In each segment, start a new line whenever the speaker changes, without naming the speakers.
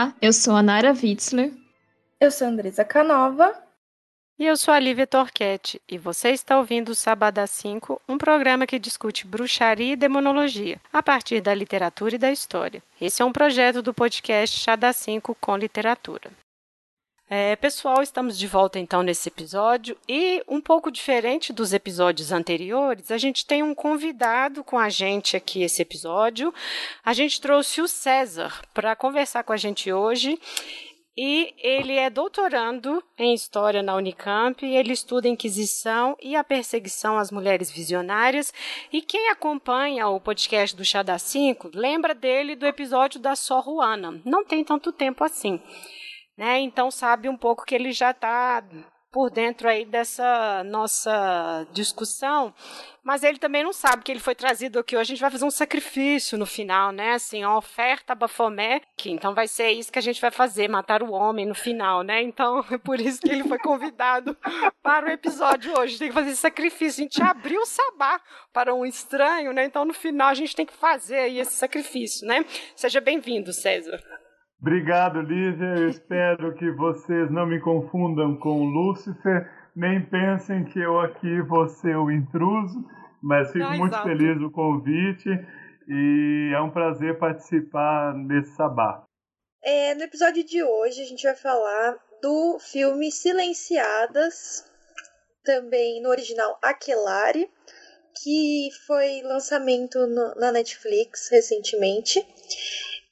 Olá, eu sou a Nara Witzler.
Eu sou a Andresa Canova.
E eu sou a Lívia Torquete, e você está ouvindo o Sabadá 5, um programa que discute bruxaria e demonologia, a partir da literatura e da história. Esse é um projeto do podcast Chá da 5 com literatura. É, pessoal, estamos de volta então nesse episódio e um pouco diferente dos episódios anteriores, a gente tem um convidado com a gente aqui esse episódio. A gente trouxe o César para conversar com a gente hoje. E ele é doutorando em História na Unicamp, ele estuda a Inquisição e a perseguição às mulheres visionárias. E quem acompanha o podcast do Chá da Cinco lembra dele do episódio da Sor Juana. Não tem tanto tempo assim né? Então sabe um pouco que ele já está por dentro aí dessa nossa discussão, mas ele também não sabe que ele foi trazido aqui hoje. A gente vai fazer um sacrifício no final, né? Assim, uma oferta Bafomé, que então vai ser isso que a gente vai fazer, matar o homem no final, né? Então é por isso que ele foi convidado para o episódio hoje. Tem que fazer esse sacrifício. A gente abriu o sabá para um estranho, né? Então no final a gente tem que fazer aí esse sacrifício, né? Seja bem-vindo, César.
Obrigado, Lívia. Eu espero que vocês não me confundam com Lúcifer, nem pensem que eu aqui vou ser o intruso, mas fico ah, muito exato. feliz do convite e é um prazer participar desse sabá.
É, no episódio de hoje a gente vai falar do filme Silenciadas, também no original Aquelare, que foi lançamento no, na Netflix recentemente.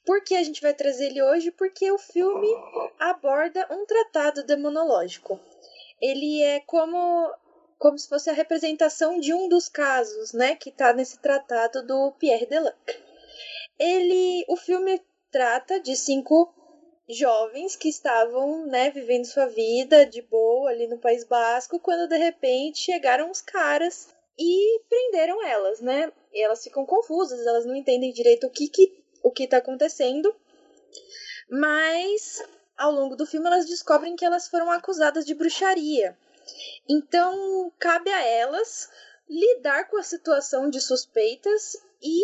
Por que a gente vai trazer ele hoje? Porque o filme aborda um tratado demonológico. Ele é como como se fosse a representação de um dos casos, né, que está nesse tratado do Pierre Deluc. Ele, o filme trata de cinco jovens que estavam, né, vivendo sua vida de boa ali no País Basco, quando de repente chegaram os caras e prenderam elas, né? E elas ficam confusas, elas não entendem direito o que que o que está acontecendo, mas ao longo do filme elas descobrem que elas foram acusadas de bruxaria. Então cabe a elas lidar com a situação de suspeitas e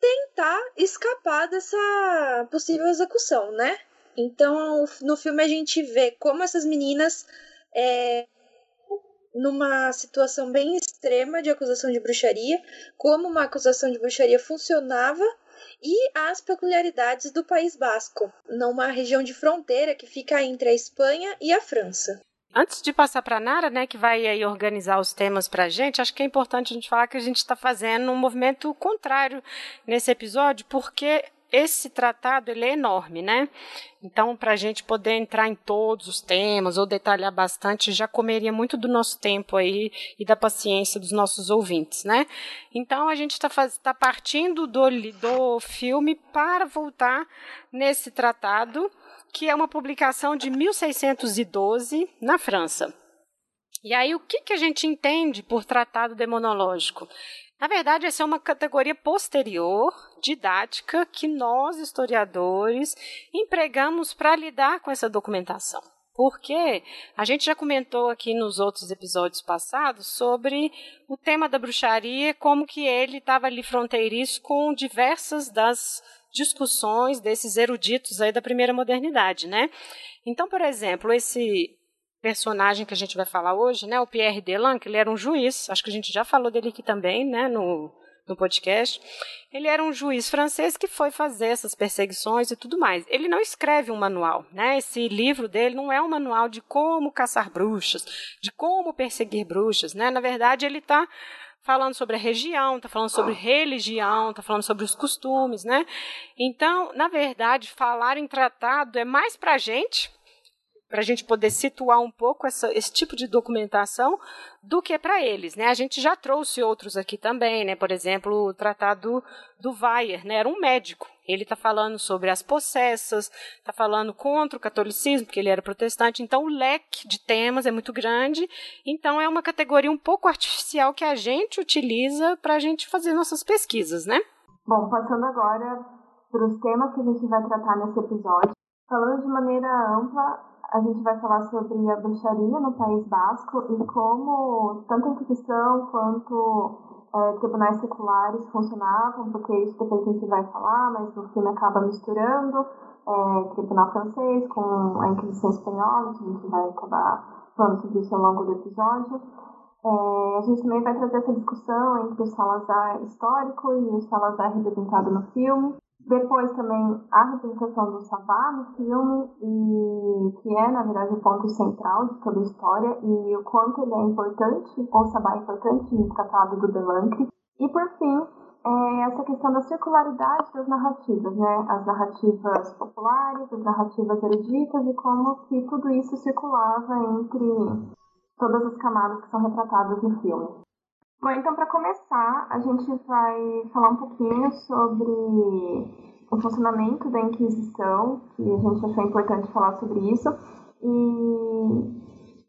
tentar escapar dessa possível execução, né? Então no filme a gente vê como essas meninas é, numa situação bem extrema de acusação de bruxaria, como uma acusação de bruxaria funcionava e as peculiaridades do País Basco, numa região de fronteira que fica entre a Espanha e a França.
Antes de passar para a Nara, né, que vai aí organizar os temas para a gente, acho que é importante a gente falar que a gente está fazendo um movimento contrário nesse episódio, porque esse tratado ele é enorme, né? Então, para a gente poder entrar em todos os temas ou detalhar bastante, já comeria muito do nosso tempo aí e da paciência dos nossos ouvintes, né? Então, a gente está tá partindo do, do filme para voltar nesse tratado, que é uma publicação de 1612 na França. E aí, o que, que a gente entende por tratado demonológico? Na verdade, essa é uma categoria posterior, didática, que nós, historiadores, empregamos para lidar com essa documentação. Porque a gente já comentou aqui nos outros episódios passados sobre o tema da bruxaria, como que ele estava ali fronteiriço com diversas das discussões desses eruditos aí da primeira modernidade, né? Então, por exemplo, esse personagem que a gente vai falar hoje, né, o Pierre Delan, que ele era um juiz, acho que a gente já falou dele aqui também, né, no, no podcast. Ele era um juiz francês que foi fazer essas perseguições e tudo mais. Ele não escreve um manual, né? Esse livro dele não é um manual de como caçar bruxas, de como perseguir bruxas, né? Na verdade, ele está falando sobre a região, está falando sobre religião, está falando sobre os costumes, né? Então, na verdade, falar em tratado é mais para gente, para a gente poder situar um pouco essa, esse tipo de documentação do que para eles. Né? A gente já trouxe outros aqui também, né? por exemplo, o tratado do Weyer, né? era um médico. Ele está falando sobre as possessas, está falando contra o catolicismo, porque ele era protestante. Então, o leque de temas é muito grande. Então, é uma categoria um pouco artificial que a gente utiliza para a gente fazer nossas pesquisas, né?
Bom, passando agora para os temas que a gente vai tratar nesse episódio. Falando de maneira ampla, a gente vai falar sobre a bruxaria no País Basco e como tanto a Inquisição quanto é, tribunais seculares funcionavam, porque isso depois a gente vai falar, mas o filme acaba misturando é, tribunal francês com a Inquisição espanhola, a gente vai acabar falando sobre isso ao longo do episódio. É, a gente também vai trazer essa discussão entre o Salazar histórico e o Salazar representado no filme. Depois também a representação do Sabá no filme, e que é, na verdade, o ponto central de toda a história, e o quanto ele é importante, ou Sabá é importante no Tratado do Delancre. E, por fim, é essa questão da circularidade das narrativas, né? As narrativas populares, as narrativas eruditas, e como que tudo isso circulava entre todas as camadas que são retratadas no filme. Bom, então para começar, a gente vai falar um pouquinho sobre o funcionamento da Inquisição, que a gente achou importante falar sobre isso. E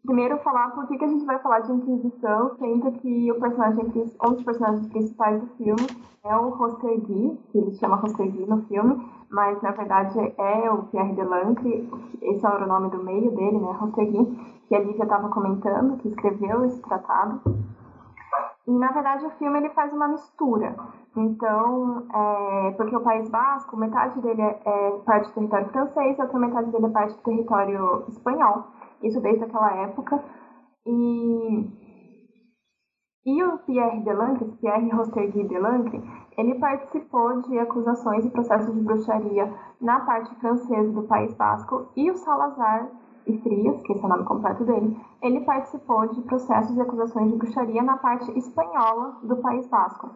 primeiro falar por que, que a gente vai falar de Inquisição, sendo que o personagem, um dos personagens principais do filme é o Rostergui, que ele chama Rostergui no filme, mas na verdade é o Pierre Delancre, esse era o nome do meio dele, né, Rostergui, que a Lívia estava comentando, que escreveu esse tratado. E, na verdade, o filme ele faz uma mistura. Então, é, porque o País Basco, metade dele é, é parte do território francês, a outra metade dele é parte do território espanhol. Isso desde aquela época. E, e o Pierre Delancre, Pierre Rostergui Delancre, ele participou de acusações e processos de bruxaria na parte francesa do País Basco e o Salazar e Frias, que esse é o nome completo dele, ele participou de processos e acusações de bruxaria na parte espanhola do País Basco.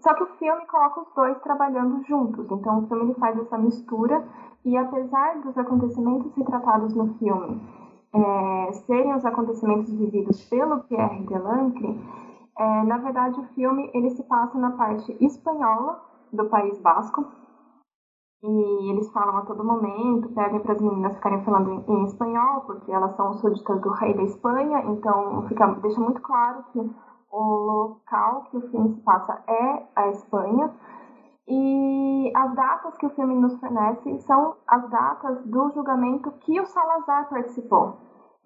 Só que o filme coloca os dois trabalhando juntos, então o filme ele faz essa mistura e apesar dos acontecimentos retratados no filme é, serem os acontecimentos vividos pelo Pierre Delancre, é, na verdade o filme ele se passa na parte espanhola do País Basco, e eles falam a todo momento, pedem para as meninas ficarem falando em, em, espanhol, porque elas são súditas do rei da Espanha, então fica, deixa muito claro que o local que o filme se passa é a Espanha. E as datas que o filme nos fornece são as datas do julgamento que o Salazar participou.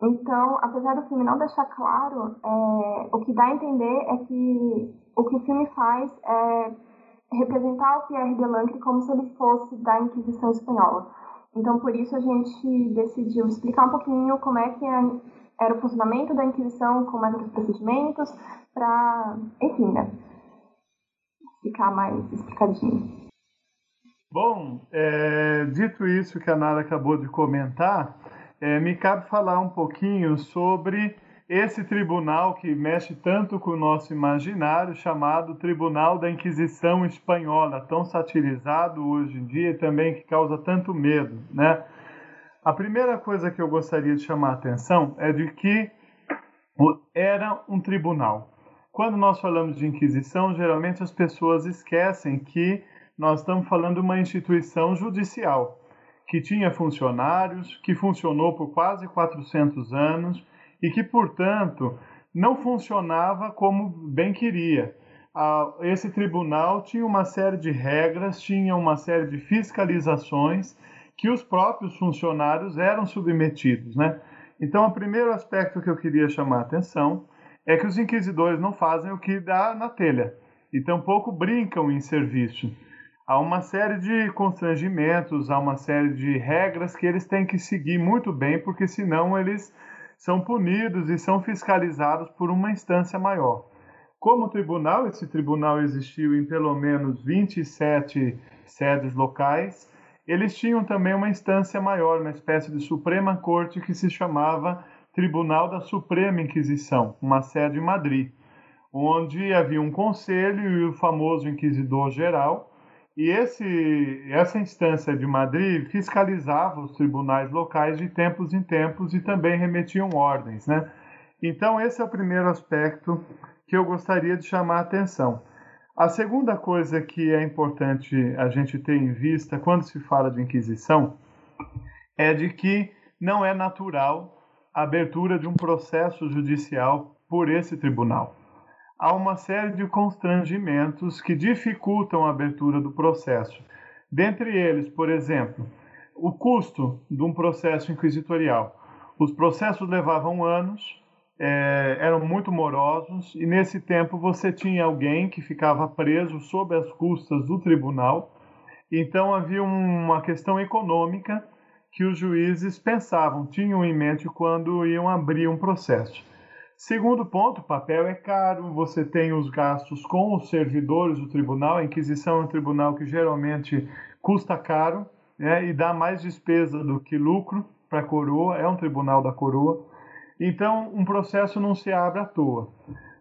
Então, apesar do filme não deixar claro, é, o que dá a entender é que o que o filme faz é representar o Pierre Delancre como se ele fosse da Inquisição Espanhola. Então, por isso, a gente decidiu explicar um pouquinho como é que é, era o funcionamento da Inquisição, como eram os procedimentos, para, enfim, né, ficar mais explicadinho.
Bom, é, dito isso que a Nara acabou de comentar, é, me cabe falar um pouquinho sobre esse tribunal que mexe tanto com o nosso imaginário, chamado Tribunal da Inquisição Espanhola, tão satirizado hoje em dia e também que causa tanto medo, né? A primeira coisa que eu gostaria de chamar a atenção é de que era um tribunal. Quando nós falamos de Inquisição, geralmente as pessoas esquecem que nós estamos falando de uma instituição judicial que tinha funcionários, que funcionou por quase 400 anos e que, portanto, não funcionava como bem queria. Esse tribunal tinha uma série de regras, tinha uma série de fiscalizações que os próprios funcionários eram submetidos, né? Então, o primeiro aspecto que eu queria chamar a atenção é que os inquisidores não fazem o que dá na telha e tampouco brincam em serviço. Há uma série de constrangimentos, há uma série de regras que eles têm que seguir muito bem, porque senão eles são punidos e são fiscalizados por uma instância maior. Como tribunal, esse tribunal existiu em pelo menos 27 sedes locais. Eles tinham também uma instância maior, uma espécie de Suprema Corte que se chamava Tribunal da Suprema Inquisição, uma sede em Madrid, onde havia um conselho e o famoso inquisidor geral, e esse, essa instância de Madrid fiscalizava os tribunais locais de tempos em tempos e também remetiam ordens, né? Então esse é o primeiro aspecto que eu gostaria de chamar a atenção. A segunda coisa que é importante a gente ter em vista quando se fala de Inquisição é de que não é natural a abertura de um processo judicial por esse tribunal há uma série de constrangimentos que dificultam a abertura do processo. Dentre eles, por exemplo, o custo de um processo inquisitorial. Os processos levavam anos, é, eram muito morosos e nesse tempo você tinha alguém que ficava preso sob as custas do tribunal. Então havia uma questão econômica que os juízes pensavam, tinham em mente quando iam abrir um processo. Segundo ponto, papel é caro, você tem os gastos com os servidores do tribunal, a Inquisição é um tribunal que geralmente custa caro né, e dá mais despesa do que lucro para a coroa, é um tribunal da coroa. Então, um processo não se abre à toa.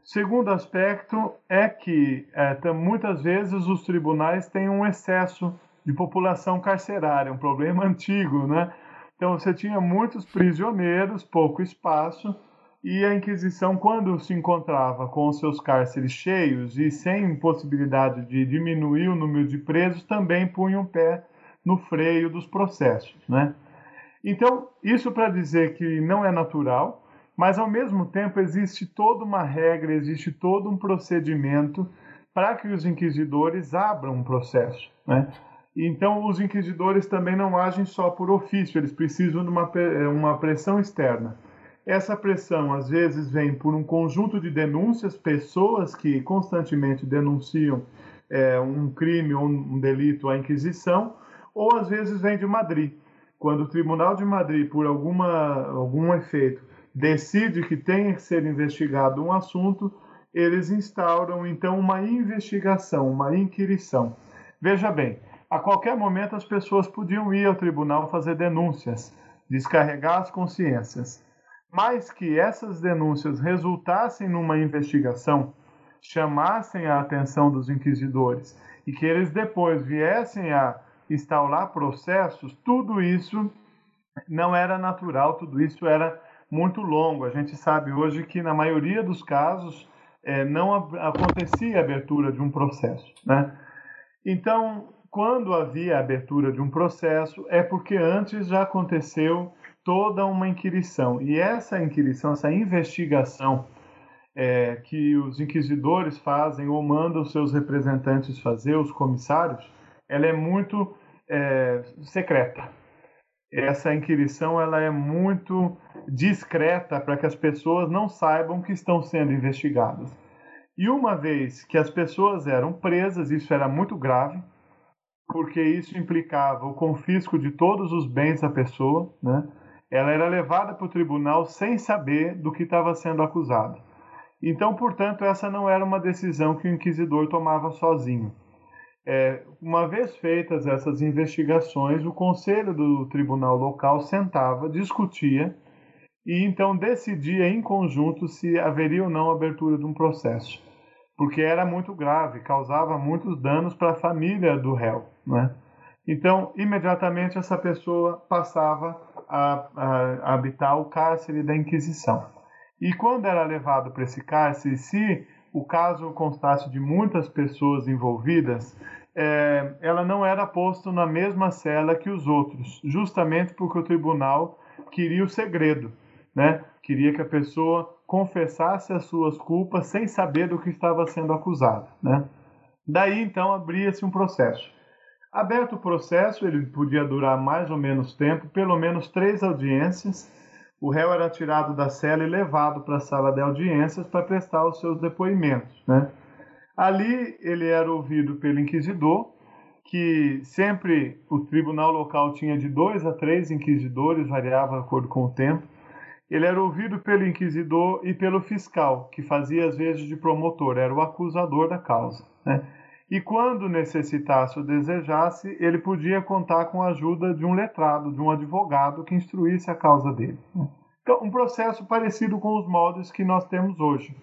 Segundo aspecto é que é, muitas vezes os tribunais têm um excesso de população carcerária, um problema antigo, né? Então você tinha muitos prisioneiros, pouco espaço, e a Inquisição, quando se encontrava com seus cárceres cheios e sem possibilidade de diminuir o número de presos, também punha um pé no freio dos processos, né? Então, isso para dizer que não é natural, mas ao mesmo tempo existe toda uma regra, existe todo um procedimento para que os inquisidores abram um processo. Né? Então, os inquisidores também não agem só por ofício, eles precisam de uma, eh, uma pressão externa. Essa pressão, às vezes, vem por um conjunto de denúncias, pessoas que constantemente denunciam é, um crime ou um delito à Inquisição, ou às vezes vem de Madrid. Quando o Tribunal de Madrid, por alguma, algum efeito, decide que tem que ser investigado um assunto, eles instauram então uma investigação, uma inquirição. Veja bem, a qualquer momento as pessoas podiam ir ao tribunal fazer denúncias, descarregar as consciências. Mas que essas denúncias resultassem numa investigação, chamassem a atenção dos inquisidores e que eles depois viessem a instaurar processos, tudo isso não era natural, tudo isso era muito longo. A gente sabe hoje que, na maioria dos casos, é, não acontecia a abertura de um processo. Né? Então, quando havia a abertura de um processo, é porque antes já aconteceu toda uma inquirição. E essa inquirição, essa investigação é, que os inquisidores fazem ou mandam seus representantes fazer, os comissários, ela é muito é, secreta essa inquirição ela é muito discreta para que as pessoas não saibam que estão sendo investigadas. E uma vez que as pessoas eram presas, isso era muito grave, porque isso implicava o confisco de todos os bens da pessoa, né? Ela era levada para o tribunal sem saber do que estava sendo acusada. Então, portanto, essa não era uma decisão que o inquisidor tomava sozinho é, uma vez feitas essas investigações, o conselho do tribunal local sentava, discutia e então decidia em conjunto se haveria ou não abertura de um processo, porque era muito grave, causava muitos danos para a família do réu. Né? Então, imediatamente essa pessoa passava a, a, habitar o cárcere da Inquisição. E quando era levado para esse cárcere, se o caso constasse de muitas pessoas envolvidas, é, ela não era posta na mesma cela que os outros, justamente porque o tribunal queria o segredo, né? Queria que a pessoa confessasse as suas culpas sem saber do que estava sendo acusado, né? Daí então abria-se um processo. Aberto o processo, ele podia durar mais ou menos tempo, pelo menos três audiências. O réu era tirado da cela e levado para a sala de audiências para prestar os seus depoimentos, né? Ali ele era ouvido pelo inquisidor, que sempre o tribunal local tinha de dois a três inquisidores, variava de acordo com o tempo. Ele era ouvido pelo inquisidor e pelo fiscal, que fazia às vezes de promotor, era o acusador da causa. Né? E quando necessitasse ou desejasse, ele podia contar com a ajuda de um letrado, de um advogado que instruísse a causa dele. Então, um processo parecido com os moldes que nós temos hoje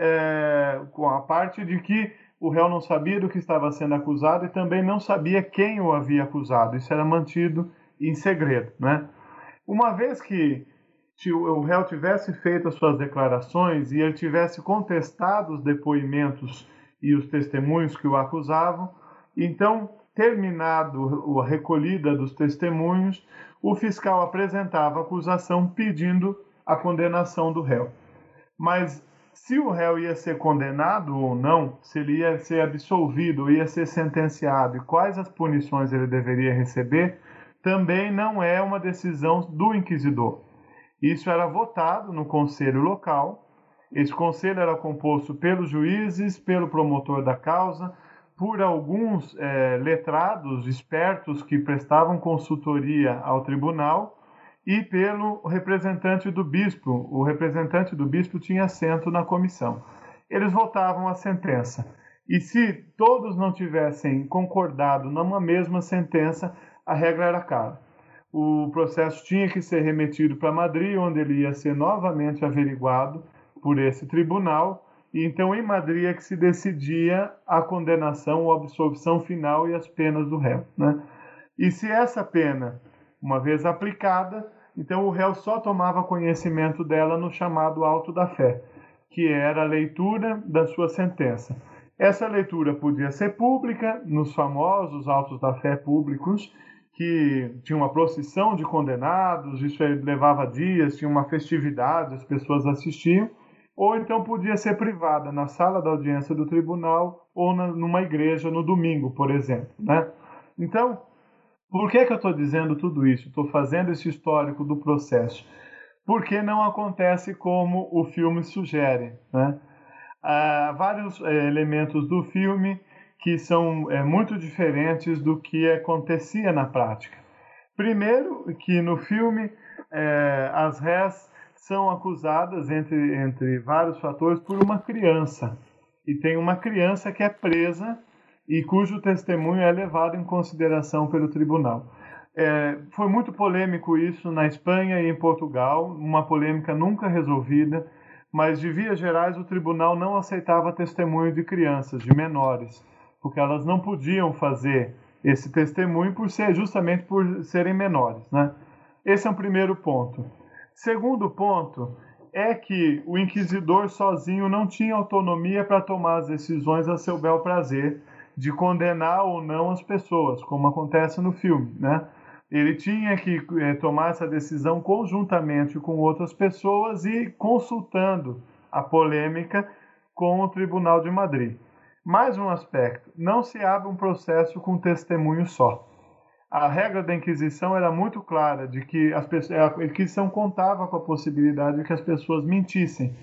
é, com a parte de que o réu não sabia do que estava sendo acusado e também não sabia quem o havia acusado. Isso era mantido em segredo. Né? Uma vez que o réu tivesse feito as suas declarações e ele tivesse contestado os depoimentos e os testemunhos que o acusavam, então, terminado a recolhida dos testemunhos, o fiscal apresentava acusação pedindo a condenação do réu. Mas se o réu ia ser condenado ou não, se ele ia ser absolvido, ia ser sentenciado e quais as punições ele deveria receber, também não é uma decisão do inquisidor. Isso era votado no conselho local. Esse conselho era composto pelos juízes, pelo promotor da causa, por alguns é, letrados espertos que prestavam consultoria ao tribunal e pelo representante do bispo. O representante do bispo tinha assento na comissão. Eles votavam a sentença. E se todos não tivessem concordado numa mesma sentença, a regra era clara. O processo tinha que ser remetido para Madrid, onde ele ia ser novamente averiguado por esse tribunal. E então, em Madrid é que se decidia a condenação, a absolvição final e as penas do réu. Né? E se essa pena, uma vez aplicada, então o réu só tomava conhecimento dela no chamado auto da fé, que era a leitura da sua sentença. Essa leitura podia ser pública, nos famosos autos da fé públicos, que tinha uma procissão de condenados, isso levava dias, tinha uma festividade, as pessoas assistiam, ou então podia ser privada, na sala da audiência do tribunal ou na, numa igreja no domingo, por exemplo. Né? Então, por que, que eu estou dizendo tudo isso? Estou fazendo esse histórico do processo. Porque não acontece como o filme sugere. Né? Há vários é, elementos do filme que são é, muito diferentes do que acontecia na prática. Primeiro, que no filme é, as rés são acusadas, entre, entre vários fatores, por uma criança. E tem uma criança que é presa e cujo testemunho é levado em consideração pelo tribunal. É, foi muito polêmico isso na Espanha e em Portugal, uma polêmica nunca resolvida, mas de vias gerais o tribunal não aceitava testemunho de crianças, de menores, porque elas não podiam fazer esse testemunho por ser justamente por serem menores, né? Esse é um primeiro ponto. Segundo ponto é que o inquisidor sozinho não tinha autonomia para tomar as decisões a seu bel prazer de condenar ou não as pessoas, como acontece no filme, né? Ele tinha que é, tomar essa decisão conjuntamente com outras pessoas e consultando a polêmica com o Tribunal de Madrid. Mais um aspecto: não se abre um processo com testemunho só. A regra da Inquisição era muito clara de que as pessoas, a Inquisição contava com a possibilidade de que as pessoas mentissem.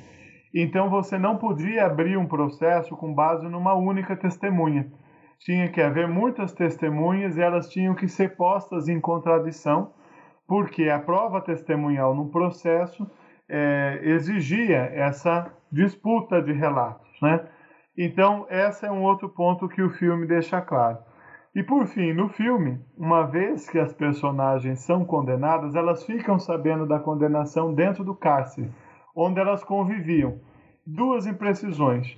Então você não podia abrir um processo com base numa única testemunha tinha que haver muitas testemunhas e elas tinham que ser postas em contradição, porque a prova testemunhal no processo é, exigia essa disputa de relatos, né? Então, esse é um outro ponto que o filme deixa claro. E por fim, no filme, uma vez que as personagens são condenadas, elas ficam sabendo da condenação dentro do cárcere, onde elas conviviam. Duas imprecisões.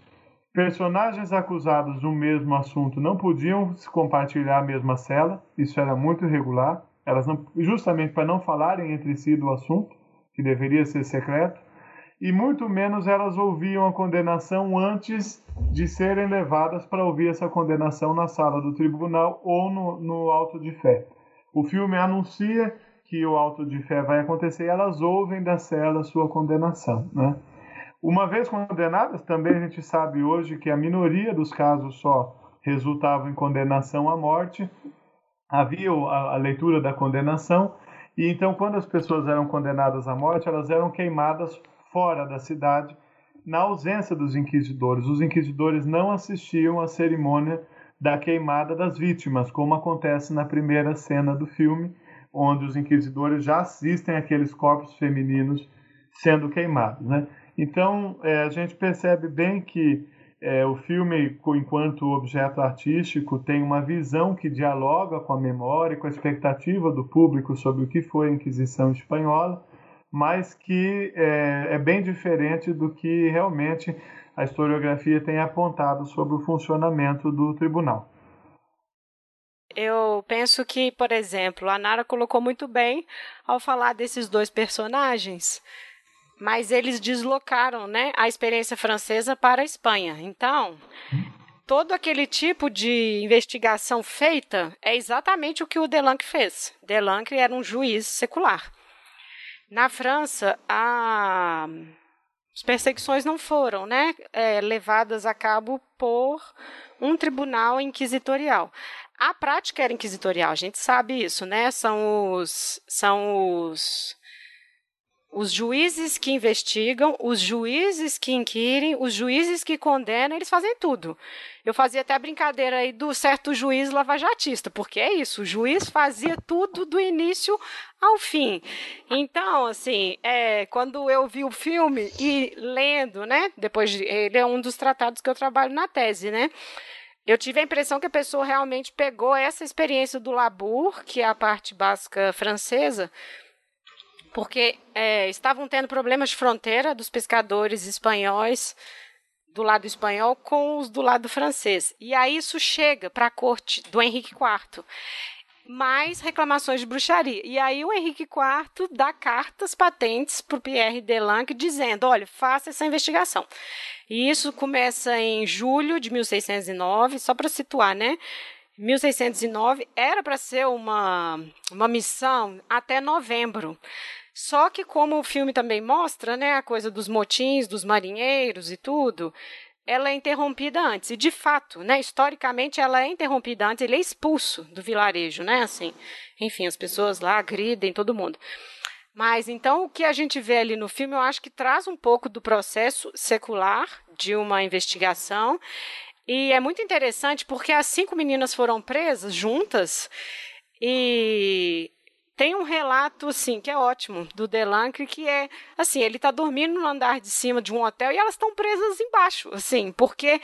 Personagens acusados do mesmo assunto não podiam compartilhar a mesma cela, isso era muito irregular, elas não, justamente para não falarem entre si do assunto, que deveria ser secreto, e muito menos elas ouviam a condenação antes de serem levadas para ouvir essa condenação na sala do tribunal ou no, no auto de fé. O filme anuncia que o auto de fé vai acontecer e elas ouvem da cela sua condenação, né? Uma vez condenadas, também a gente sabe hoje que a minoria dos casos só resultavam em condenação à morte. Havia a, a leitura da condenação, e então, quando as pessoas eram condenadas à morte, elas eram queimadas fora da cidade, na ausência dos inquisidores. Os inquisidores não assistiam à cerimônia da queimada das vítimas, como acontece na primeira cena do filme, onde os inquisidores já assistem aqueles corpos femininos sendo queimados. Né? Então, é, a gente percebe bem que é, o filme, enquanto objeto artístico, tem uma visão que dialoga com a memória, com a expectativa do público sobre o que foi a Inquisição Espanhola, mas que é, é bem diferente do que realmente a historiografia tem apontado sobre o funcionamento do tribunal.
Eu penso que, por exemplo, a Nara colocou muito bem ao falar desses dois personagens mas eles deslocaram né, a experiência francesa para a Espanha. Então, todo aquele tipo de investigação feita é exatamente o que o Delanque fez. Delanque era um juiz secular. Na França, a... as perseguições não foram né, é, levadas a cabo por um tribunal inquisitorial. A prática era inquisitorial, a gente sabe isso, né? São os, são os os juízes que investigam, os juízes que inquirem, os juízes que condenam, eles fazem tudo. Eu fazia até a brincadeira aí do certo juiz lavajatista, porque é isso, o juiz fazia tudo do início ao fim. Então, assim, é, quando eu vi o filme e lendo, né, depois de, ele é um dos tratados que eu trabalho na tese, né, eu tive a impressão que a pessoa realmente pegou essa experiência do Labour, que é a parte básica francesa, porque é, estavam tendo problemas de fronteira dos pescadores espanhóis do lado espanhol com os do lado francês. E aí isso chega para a corte do Henrique IV. Mais reclamações de bruxaria. E aí o Henrique IV dá cartas patentes para o Pierre Delanque dizendo: olha, faça essa investigação. E isso começa em julho de 1609, só para situar, né? 1609 era para ser uma, uma missão até novembro. Só que como o filme também mostra, né, a coisa dos motins, dos marinheiros e tudo, ela é interrompida antes. E de fato, né, historicamente ela é interrompida antes, ele é expulso do vilarejo, né, assim. Enfim, as pessoas lá agridem todo mundo. Mas então o que a gente vê ali no filme, eu acho que traz um pouco do processo secular de uma investigação. E é muito interessante porque as cinco meninas foram presas juntas e tem um relato, assim, que é ótimo, do Delancre, que é, assim, ele está dormindo no andar de cima de um hotel e elas estão presas embaixo, assim, porque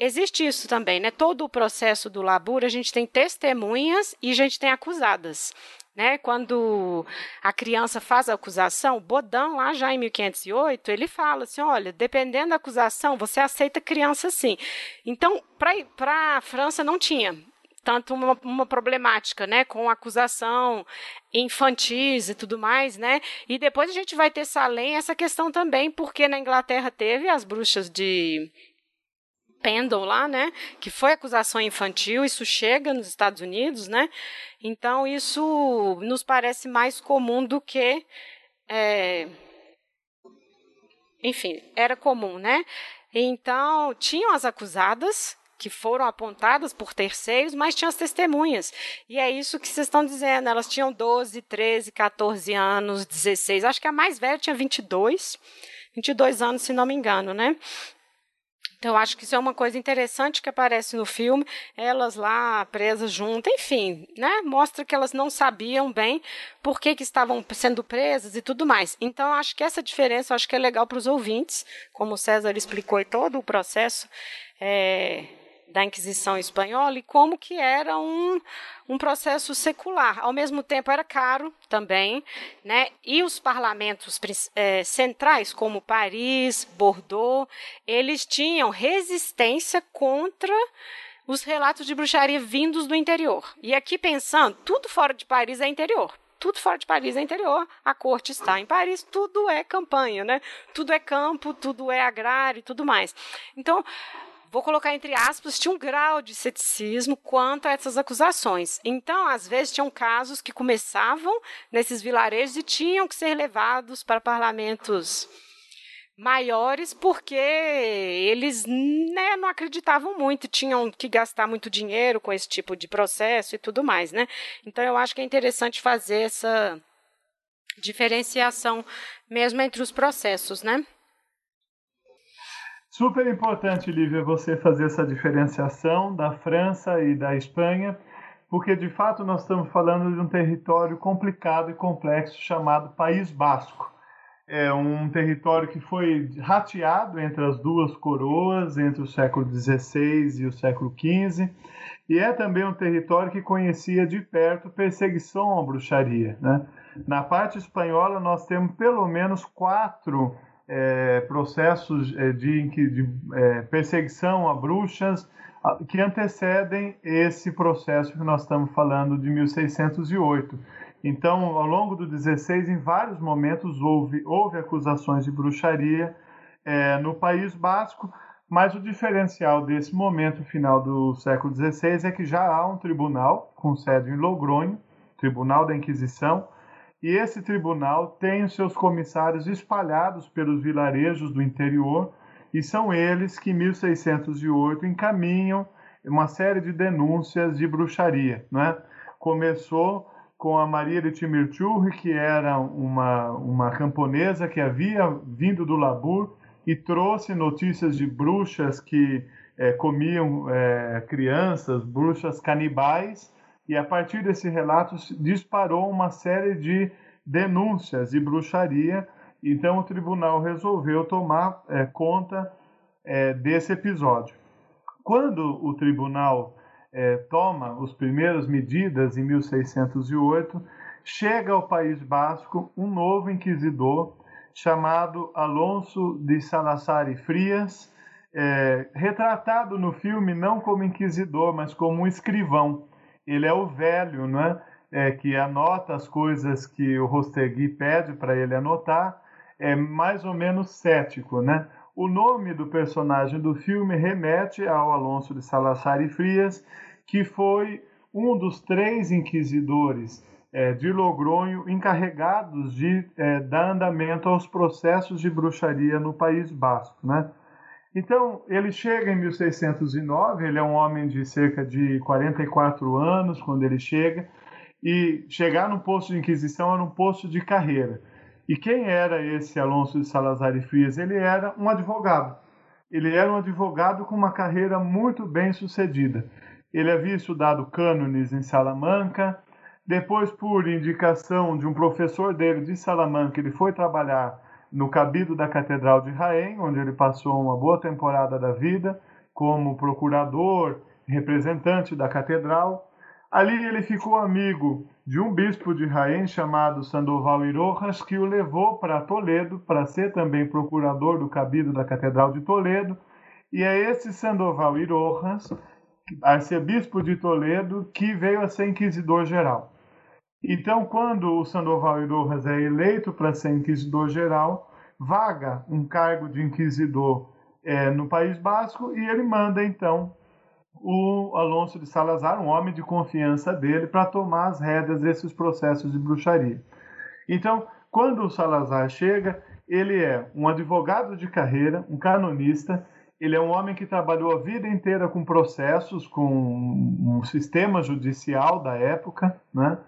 existe isso também, né? Todo o processo do laburo, a gente tem testemunhas e a gente tem acusadas. Né, quando a criança faz a acusação, Bodão, lá já em 1508, ele fala assim: olha, dependendo da acusação, você aceita criança sim. Então, para a França não tinha tanto uma, uma, problemática, né, com acusação infantis e tudo mais, né? E depois a gente vai ter Salem essa questão também, porque na Inglaterra teve as bruxas de Pendle lá, né, que foi acusação infantil, isso chega nos Estados Unidos, né? Então isso nos parece mais comum do que é, enfim, era comum, né? Então, tinham as acusadas, que foram apontadas por terceiros, mas tinham as testemunhas. E é isso que vocês estão dizendo. Elas tinham 12, 13, 14 anos, 16. Acho que a mais velha tinha 22. 22 anos, se não me engano, né? Então, acho que isso é uma coisa interessante que aparece no filme, elas lá presas juntas, enfim, né? Mostra que elas não sabiam bem por que, que estavam sendo presas e tudo mais. Então, acho que essa diferença acho que é legal para os ouvintes, como o César explicou todo o processo. É, da Inquisição espanhola e como que era um, um processo secular. Ao mesmo tempo era caro também, né? E os parlamentos é, centrais, como Paris, Bordeaux, eles tinham resistência contra os relatos de bruxaria vindos do interior. E aqui pensando, tudo fora de Paris é interior tudo fora de Paris é interior, a corte está em Paris, tudo é campanha, né? Tudo é campo, tudo é agrário e tudo mais. Então, vou colocar entre aspas, tinha um grau de ceticismo quanto a essas acusações. Então, às vezes, tinham casos que começavam nesses vilarejos e tinham que ser levados para parlamentos maiores porque eles né, não acreditavam muito, tinham que gastar muito dinheiro com esse tipo de processo e tudo mais, né? Então eu acho que é interessante fazer essa diferenciação mesmo entre os processos, né?
Super importante, Lívia, você fazer essa diferenciação da França e da Espanha, porque de fato nós estamos falando de um território complicado e complexo chamado País Basco. É um território que foi rateado entre as duas coroas, entre o século XVI e o século XV, e é também um território que conhecia de perto perseguição à bruxaria. Né? Na parte espanhola, nós temos pelo menos quatro é, processos é, de, de é, perseguição a bruxas que antecedem esse processo que nós estamos falando de 1608. Então, ao longo do 16, em vários momentos houve, houve acusações de bruxaria é, no País Basco, mas o diferencial desse momento final do século XVI é que já há um tribunal com sede em Logronho, Tribunal da Inquisição, e esse tribunal tem os seus comissários espalhados pelos vilarejos do interior e são eles que, em 1608, encaminham uma série de denúncias de bruxaria. Né? Começou com a Maria de Timirchurri, que era uma, uma camponesa que havia vindo do Labur e trouxe notícias de bruxas que é, comiam é, crianças, bruxas canibais, e a partir desse relato disparou uma série de denúncias de bruxaria. Então o tribunal resolveu tomar é, conta desse episódio. Quando o tribunal é, toma as primeiras medidas em 1608, chega ao País Basco um novo inquisidor chamado Alonso de Salazar e Frias, é, retratado no filme não como inquisidor, mas como um escrivão. Ele é o velho, né, é, que anota as coisas que o Rostegui pede para ele anotar, é mais ou menos cético, né? O nome do personagem do filme remete ao Alonso de Salazar e Frias, que foi um dos três inquisidores é, de Logronho encarregados de é, dar andamento aos processos de bruxaria no País Basco, né? Então, ele chega em 1609, ele é um homem de cerca de 44 anos quando ele chega, e chegar no posto de inquisição era um posto de carreira. E quem era esse Alonso de Salazar e Frias? Ele era um advogado. Ele era um advogado com uma carreira muito bem sucedida. Ele havia estudado cânones em Salamanca. Depois, por indicação de um professor dele de Salamanca, ele foi trabalhar no cabido da Catedral de Jaén, onde ele passou uma boa temporada da vida como procurador, representante da catedral. Ali ele ficou amigo de um bispo de Jaén chamado Sandoval Irojas, que o levou para Toledo para ser também procurador do cabido da Catedral de Toledo. E é esse Sandoval Irojas, arcebispo de Toledo, que veio a ser inquisidor geral. Então, quando o Sandoval Irojas é eleito para ser inquisidor geral, vaga um cargo de inquisidor é, no País Basco e ele manda então o Alonso de Salazar, um homem de confiança dele, para tomar as rédeas desses processos de bruxaria. Então, quando o Salazar chega, ele é um advogado de carreira, um canonista, ele é um homem que trabalhou a vida inteira com processos, com um sistema judicial da época, né?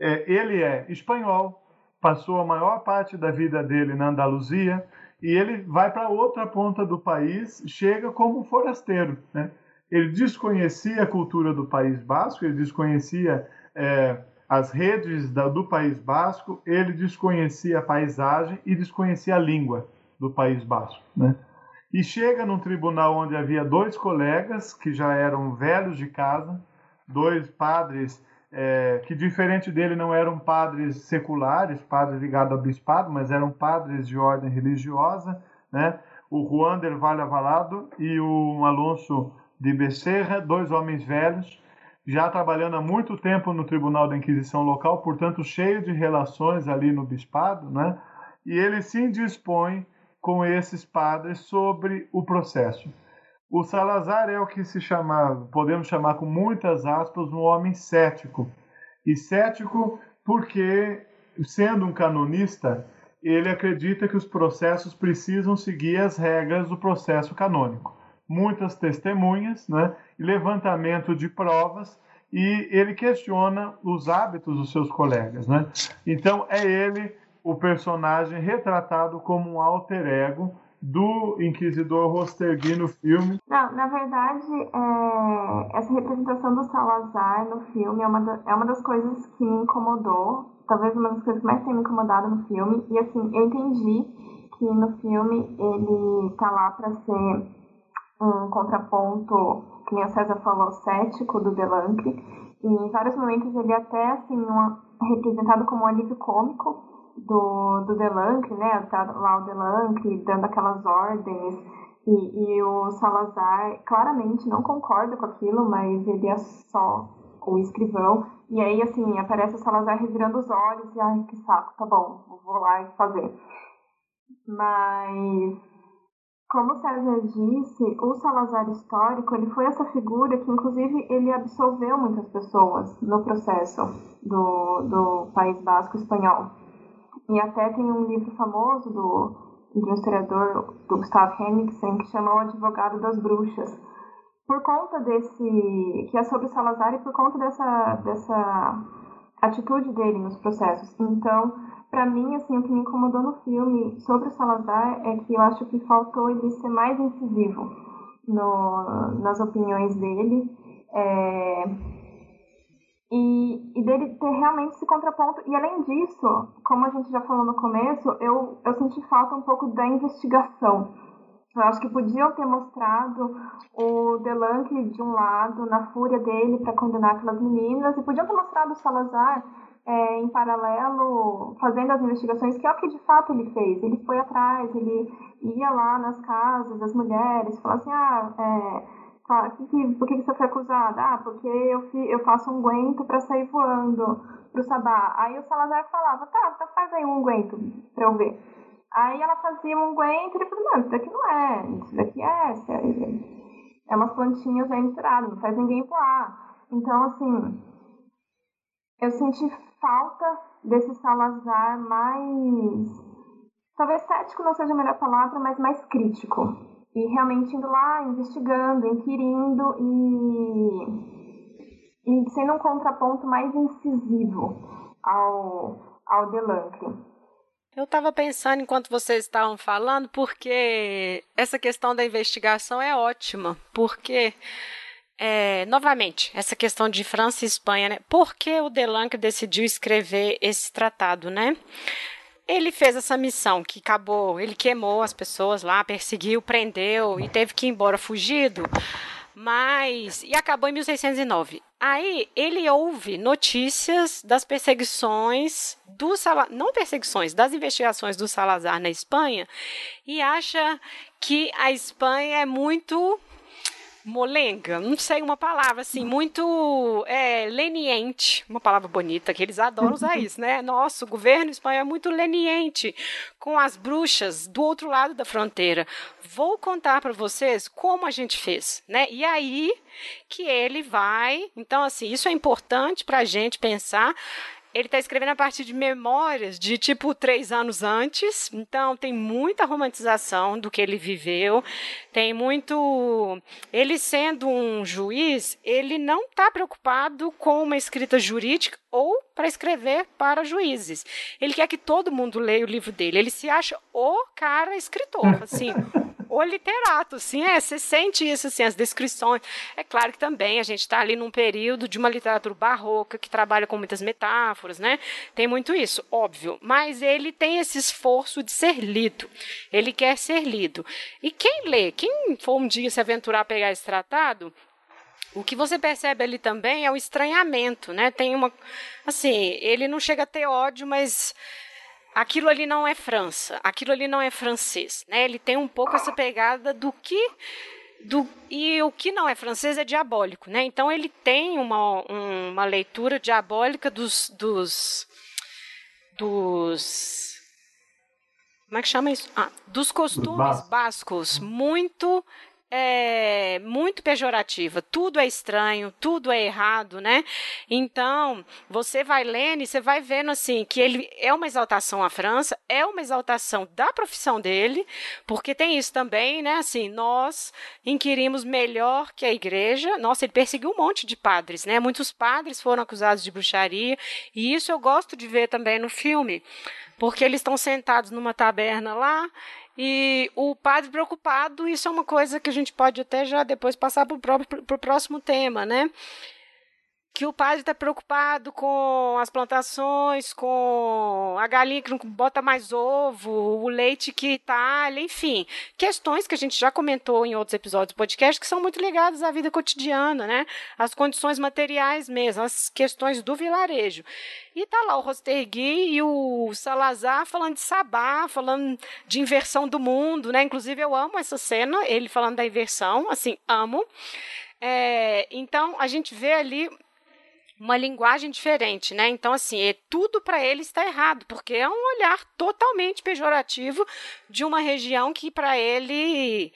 É, ele é espanhol, passou a maior parte da vida dele na Andaluzia e ele vai para outra ponta do país, chega como forasteiro, né? ele desconhecia a cultura do País Basco, ele desconhecia é, as redes da, do País Basco, ele desconhecia a paisagem e desconhecia a língua do País Basco. Né? E chega num tribunal onde havia dois colegas que já eram velhos de casa, dois padres é, que, diferente dele, não eram padres seculares, padres ligados ao bispado, mas eram padres de ordem religiosa, né? o Juan del Valle Avalado e o Alonso de Becerra, dois homens velhos, já trabalhando há muito tempo no Tribunal da Inquisição local, portanto cheio de relações ali no bispado, né? E ele se indispõe com esses padres sobre o processo. O Salazar é o que se chama, podemos chamar com muitas aspas, um homem cético. E cético porque, sendo um canonista, ele acredita que os processos precisam seguir as regras do processo canônico muitas testemunhas, né, levantamento de provas e ele questiona os hábitos dos seus colegas, né? Então é ele o personagem retratado como um alter ego do inquisidor Rostergui no filme.
Não, na verdade, é, essa representação do Salazar no filme é uma, é uma das coisas que me incomodou, talvez uma das coisas que mais tem me incomodado no filme. E assim, eu entendi que no filme ele tá lá para ser um contraponto, que nem o César falou, cético do Delancre. E em vários momentos ele é até assim, uma, representado como um alívio cômico do, do Delancre, né? Tá lá o Delancre dando aquelas ordens. E, e o Salazar claramente não concorda com aquilo, mas ele é só o escrivão. E aí, assim, aparece o Salazar revirando os olhos e, ai, que saco, tá bom, vou lá e fazer. Mas como o César disse, o Salazar histórico ele foi essa figura que, inclusive, ele absolveu muitas pessoas no processo do, do País Basco espanhol. E até tem um livro famoso do, do historiador do Gustav Henriksen que chama O Advogado das Bruxas. Por conta desse. que é sobre Salazar e por conta dessa, dessa atitude dele nos processos. Então, para mim, assim, o que me incomodou no filme sobre o Salazar é que eu acho que faltou ele ser mais incisivo no, nas opiniões dele. É, e, e, dele ter realmente esse contraponto. E além disso, como a gente já falou no começo, eu, eu senti falta um pouco da investigação. Eu acho que podiam ter mostrado o Delanque de um lado, na fúria dele para condenar aquelas meninas, e podiam ter mostrado o Salazar é, em paralelo, fazendo as investigações, que é o que de fato ele fez. Ele foi atrás, ele ia lá nas casas das mulheres, falava assim, ah, é, que, que, por que você foi acusada? Ah, porque eu, fi, eu faço um guento para sair voando pro Sabá. Aí o Salazar falava, tá, então faz aí um guento para eu ver. Aí ela fazia um guento e ele falou, não, isso daqui não é, isso daqui é, é, é umas plantinhas aí misturadas, não faz ninguém voar. Então, assim, eu senti falta desse Salazar mais. Talvez cético não seja a melhor palavra, mas mais crítico. E realmente indo lá, investigando, inquirindo e, e sendo um contraponto mais incisivo ao, ao Delancre.
Eu estava pensando enquanto vocês estavam falando, porque essa questão da investigação é ótima, porque é, novamente, essa questão de França e Espanha, né? Por que o Delanque decidiu escrever esse tratado, né? Ele fez essa missão que acabou, ele queimou as pessoas lá, perseguiu, prendeu e teve que ir embora fugido. Mas e acabou em 1609. Aí ele ouve notícias das perseguições do Salazar, não perseguições, das investigações do Salazar na Espanha e acha que a Espanha é muito molenga, não sei uma palavra assim, muito é, leniente, uma palavra bonita, que eles adoram usar isso, né? Nosso o governo espanhol é muito leniente com as bruxas do outro lado da fronteira. Vou contar para vocês como a gente fez, né? E aí que ele vai. Então, assim, isso é importante para a gente pensar ele está escrevendo a partir de memórias de tipo três anos antes, então tem muita romantização do que ele viveu, tem muito. Ele sendo um juiz, ele não está preocupado com uma escrita jurídica ou para escrever para juízes. Ele quer que todo mundo leia o livro dele. Ele se acha o cara escritor, assim o literato, assim, é, você sente isso, assim, as descrições. É claro que também a gente está ali num período de uma literatura barroca que trabalha com muitas metáforas, né? Tem muito isso, óbvio. Mas ele tem esse esforço de ser lido. Ele quer ser lido. E quem lê, quem for um dia se aventurar a pegar esse tratado, o que você percebe ali também é o estranhamento, né? Tem uma, assim, ele não chega a ter ódio, mas aquilo ali não é França, aquilo ali não é francês, né? Ele tem um pouco essa pegada do que do, e o que não é francês é diabólico, né? Então ele tem uma, uma leitura diabólica dos, dos, dos como é que chama isso? Ah, dos costumes bascos muito é muito pejorativa, tudo é estranho, tudo é errado, né? Então, você vai lendo e você vai vendo assim que ele é uma exaltação à França, é uma exaltação da profissão dele, porque tem isso também, né? Assim, nós inquirimos melhor que a igreja. Nossa, ele perseguiu um monte de padres, né? Muitos padres foram acusados de bruxaria, e isso eu gosto de ver também no filme porque eles estão sentados numa taberna lá e o padre preocupado, isso é uma coisa que a gente pode até já depois passar para o próximo tema, né? Que o padre está preocupado com as plantações, com a galinha que não bota mais ovo, o leite que talha, enfim, questões que a gente já comentou em outros episódios do podcast que são muito ligadas à vida cotidiana, né? As condições materiais mesmo, as questões do vilarejo. E tá lá o Rostergui e o Salazar falando de Sabá, falando de inversão do mundo, né? Inclusive eu amo essa cena, ele falando da inversão, assim, amo. É, então a gente vê ali uma linguagem diferente, né? Então, assim, é, tudo para ele está errado, porque é um olhar totalmente pejorativo de uma região que para ele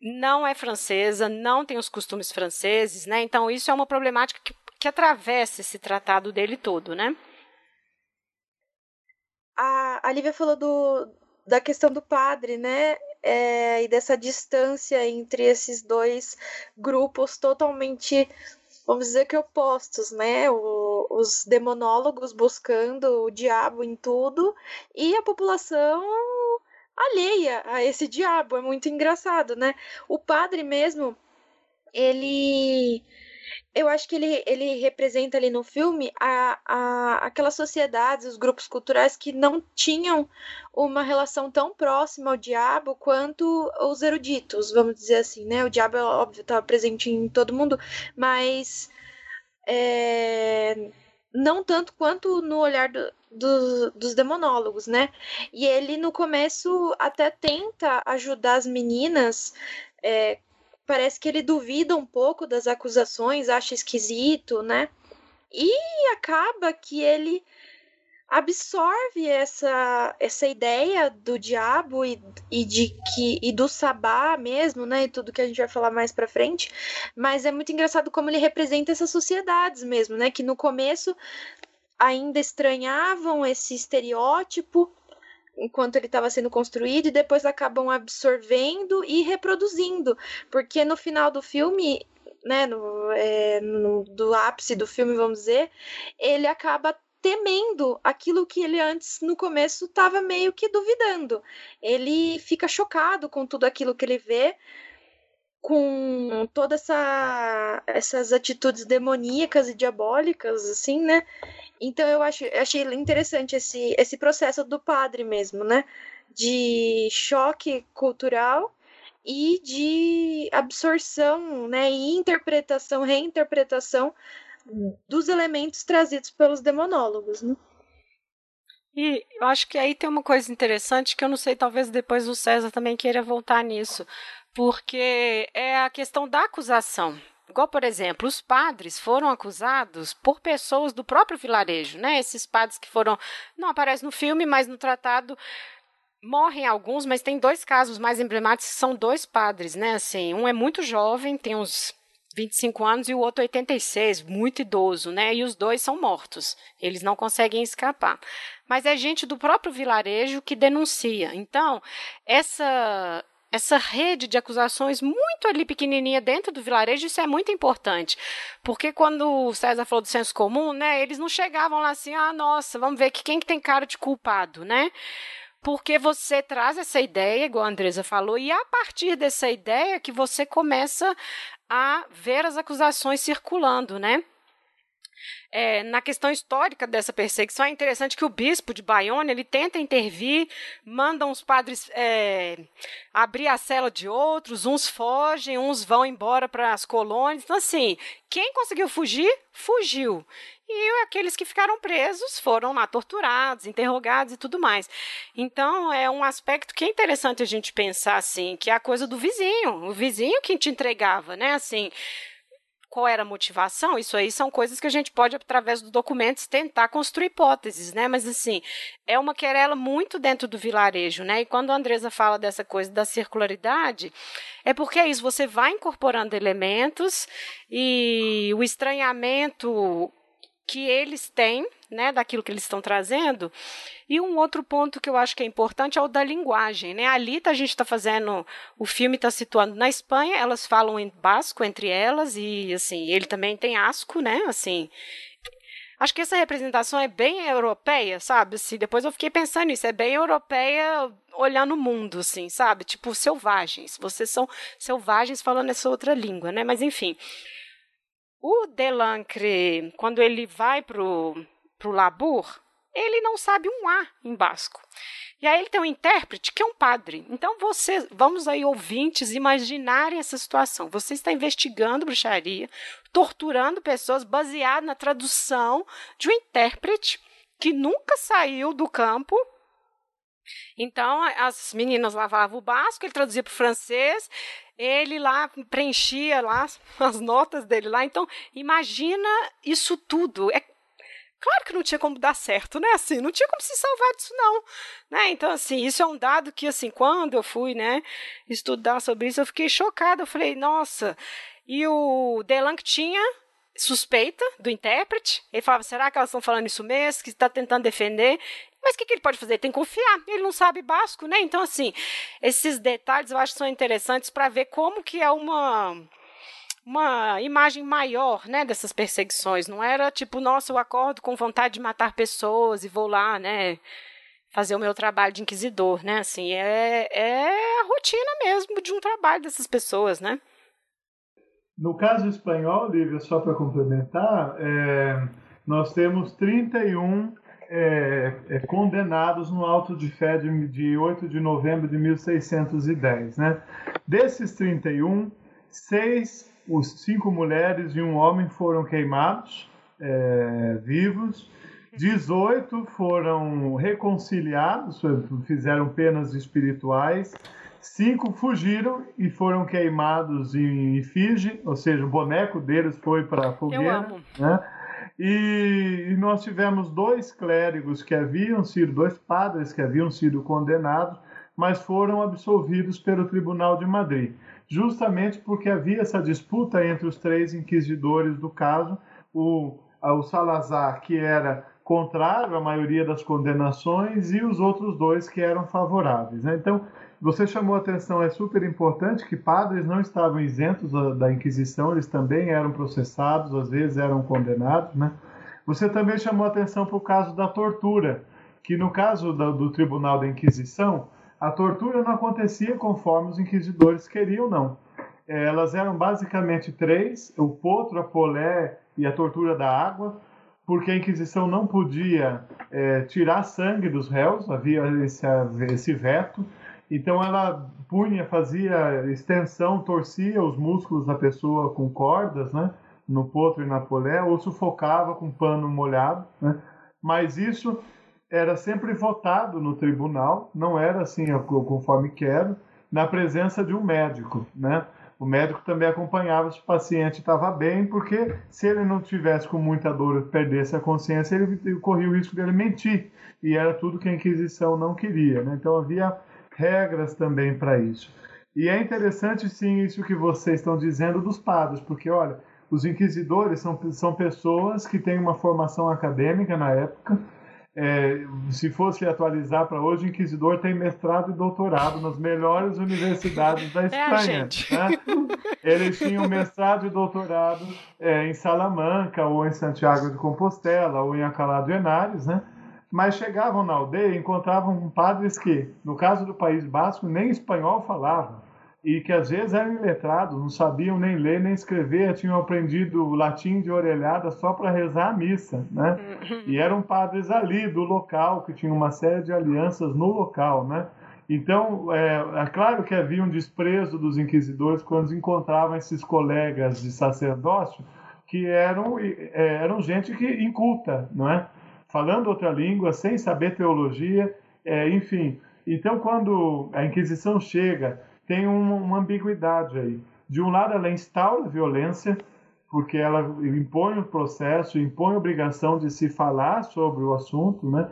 não é francesa, não tem os costumes franceses, né? Então, isso é uma problemática que, que atravessa esse tratado dele todo, né?
A, a Lívia falou do, da questão do padre, né? É, e dessa distância entre esses dois grupos totalmente vamos dizer que opostos, né? O, os demonólogos buscando o diabo em tudo e a população alheia a esse diabo. É muito engraçado, né? O padre mesmo, ele eu acho que ele, ele representa ali no filme a, a, aquelas sociedades, os grupos culturais que não tinham uma relação tão próxima ao diabo quanto os eruditos, vamos dizer assim, né? O diabo, óbvio, estava presente em todo mundo, mas é, não tanto quanto no olhar do, do, dos demonólogos, né? E ele, no começo, até tenta ajudar as meninas é, parece que ele duvida um pouco das acusações, acha esquisito, né? E acaba que ele absorve essa, essa ideia do diabo e, e de que e do sabá mesmo, né, e tudo que a gente vai falar mais para frente, mas é muito engraçado como ele representa essas sociedades mesmo, né, que no começo ainda estranhavam esse estereótipo enquanto ele estava sendo construído e depois acabam absorvendo e reproduzindo, porque no final do filme, né, no, é, no, do ápice do filme, vamos dizer, ele acaba temendo aquilo que ele antes no começo estava meio que duvidando. Ele fica chocado com tudo aquilo que ele vê, com todas essa, essas atitudes demoníacas e diabólicas, assim, né? Então eu acho, achei interessante esse, esse processo do padre mesmo, né? De choque cultural e de absorção, né? E interpretação, reinterpretação dos elementos trazidos pelos demonólogos, né?
E eu acho que aí tem uma coisa interessante que eu não sei, talvez depois o César também queira voltar nisso, porque é a questão da acusação. Igual, por exemplo, os padres foram acusados por pessoas do próprio vilarejo, né? Esses padres que foram. Não aparecem no filme, mas no tratado morrem alguns, mas tem dois casos mais emblemáticos que são dois padres, né? Assim, um é muito jovem, tem uns 25 anos, e o outro 86, muito idoso, né? E os dois são mortos. Eles não conseguem escapar. Mas é gente do próprio vilarejo que denuncia. Então, essa essa rede de acusações muito ali pequenininha dentro do vilarejo, isso é muito importante. Porque quando o César falou do senso comum, né, eles não chegavam lá assim, ah, nossa, vamos ver que quem que tem cara de culpado, né? Porque você traz essa ideia, igual a Andresa falou, e a partir dessa ideia que você começa a ver as acusações circulando, né? É, na questão histórica dessa perseguição, é interessante que o bispo de Bayonne ele tenta intervir, manda uns padres é, abrir a cela de outros, uns fogem, uns vão embora para as colônias. Então, assim, quem conseguiu fugir, fugiu. E aqueles que ficaram presos foram lá torturados, interrogados e tudo mais. Então, é um aspecto que é interessante a gente pensar, assim, que é a coisa do vizinho. O vizinho que te entregava, né? Assim, qual era a motivação, isso aí são coisas que a gente pode, através dos documentos, tentar construir hipóteses, né? Mas, assim, é uma querela muito dentro do vilarejo, né? E quando a Andresa fala dessa coisa da circularidade, é porque é isso, você vai incorporando elementos e o estranhamento que eles têm, né, daquilo que eles estão trazendo. E um outro ponto que eu acho que é importante é o da linguagem, né? Ali tá, a gente está fazendo, o filme está situando na Espanha, elas falam em basco entre elas e assim, ele também tem asco, né? Assim, acho que essa representação é bem europeia, sabe? Assim, depois eu fiquei pensando nisso, é bem europeia olhando o mundo, assim, sabe? Tipo, selvagens. Vocês são selvagens falando essa outra língua, né? Mas enfim. O Delancre, quando ele vai para o Labur, ele não sabe um A em basco. E aí ele tem um intérprete que é um padre. Então você, vamos aí ouvintes imaginarem essa situação. Você está investigando bruxaria, torturando pessoas baseado na tradução de um intérprete que nunca saiu do campo então, as meninas lavavam o basco, ele traduzia para o francês, ele lá preenchia lá as notas dele lá. Então, imagina isso tudo. É claro que não tinha como dar certo, né? Assim, não tinha como se salvar disso não, né? Então, assim, isso é um dado que assim, quando eu fui, né, estudar sobre isso, eu fiquei chocada. Eu falei, nossa. E o Delang tinha suspeita do intérprete. Ele falava: será que elas estão falando isso mesmo? Que está tentando defender? Mas o que, que, ele pode fazer? Ele tem que confiar. Ele não sabe basco, né? Então, assim, esses detalhes eu acho que são interessantes para ver como que é uma uma imagem maior, né, dessas perseguições. Não era tipo, nossa, eu acordo com vontade de matar pessoas e vou lá, né, fazer o meu trabalho de inquisidor, né? Assim, é, é a rotina mesmo de um trabalho dessas pessoas, né?
No caso espanhol, Lívia, só para complementar, é, nós temos 31 é, é, condenados no auto de fé de, de 8 de novembro de 1610. Né? Desses 31, seis, os cinco mulheres e um homem foram queimados é, vivos, 18 foram reconciliados, fizeram penas espirituais, cinco fugiram e foram queimados em efígie, ou seja, o boneco deles foi para a fogueira. Eu amo. Né? E, e, nós tivemos dois clérigos que haviam sido, dois padres que haviam sido condenados, mas foram absolvidos pelo Tribunal de Madrid, justamente porque havia essa disputa entre os três inquisidores do caso, o, o Salazar, que era contrário à maioria das condenações, e os outros dois que eram favoráveis. Né? Então, você chamou a atenção, é super importante que padres não estavam isentos da, Inquisição, eles também eram processados, às vezes eram condenados, né? Você também chamou a atenção para o caso da tortura, que no caso do, do Tribunal da Inquisição, a tortura não acontecia conforme os inquisidores queriam, não. É, elas eram basicamente três: o potro, a polé e a tortura da água, porque a Inquisição não podia é, tirar sangue dos réus, havia esse, esse veto. Então ela punha, fazia extensão, torcia os músculos da pessoa com cordas, né? No potro e na polé, ou sufocava com pano molhado, né? Mas isso era sempre votado no tribunal, não era assim conforme quero, na presença de um médico, né? O médico também acompanhava se o paciente estava bem, porque se ele não tivesse com muita dor, perdesse a consciência, ele corria o risco dele mentir. E era tudo que a Inquisição não queria. Né? Então havia regras também para isso. E é interessante, sim, isso que vocês estão dizendo dos padres, porque, olha, os inquisidores são, são pessoas que têm uma formação acadêmica na época. É, se fosse atualizar para hoje, o inquisidor tem mestrado e doutorado nas melhores universidades da é Espanha. É né? Eles tinham mestrado e doutorado é, em Salamanca, ou em Santiago de Compostela, ou em Alcalá de Henares, né? mas chegavam na aldeia e encontravam padres que, no caso do País Basco, nem espanhol falavam e que às vezes eram iletrados, não sabiam nem ler nem escrever, tinham aprendido latim de orelhada só para rezar a missa, né? Uhum. E eram padres ali do local que tinham uma série de alianças no local, né? Então, é, é, claro que havia um desprezo dos inquisidores quando encontravam esses colegas de sacerdócio que eram, é, eram gente que inculta, não é? falando outra língua, sem saber teologia, é, enfim. Então, quando a Inquisição chega, tem uma, ambiguidade aí. De um lado, ela instaura violência, porque ela impõe o processo, impõe a obrigação de se falar sobre o assunto, né?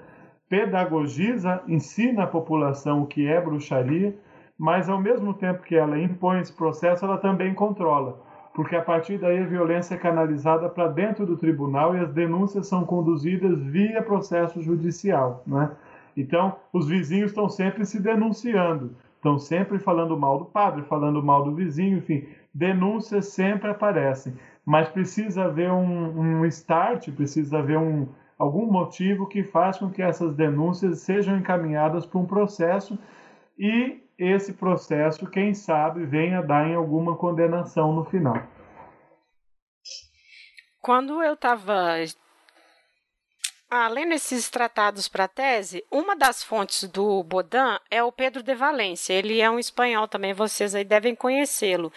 pedagogiza, ensina a população o que é bruxaria, mas ao mesmo tempo que ela impõe esse processo, ela também controla porque a partir daí a violência é canalizada para dentro do tribunal e as denúncias são conduzidas via processo judicial. Né? Então, os vizinhos estão sempre se denunciando, estão sempre falando mal do padre, falando mal do vizinho, enfim, denúncias sempre aparecem, mas precisa haver um, um start, precisa haver um, algum motivo que faz com que essas denúncias sejam encaminhadas para um processo e esse processo, quem sabe, venha dar em alguma condenação no final.
Quando eu estava Além desses tratados para tese, uma das fontes do Baudin é o Pedro de Valência. Ele é um espanhol também, vocês aí devem conhecê-lo.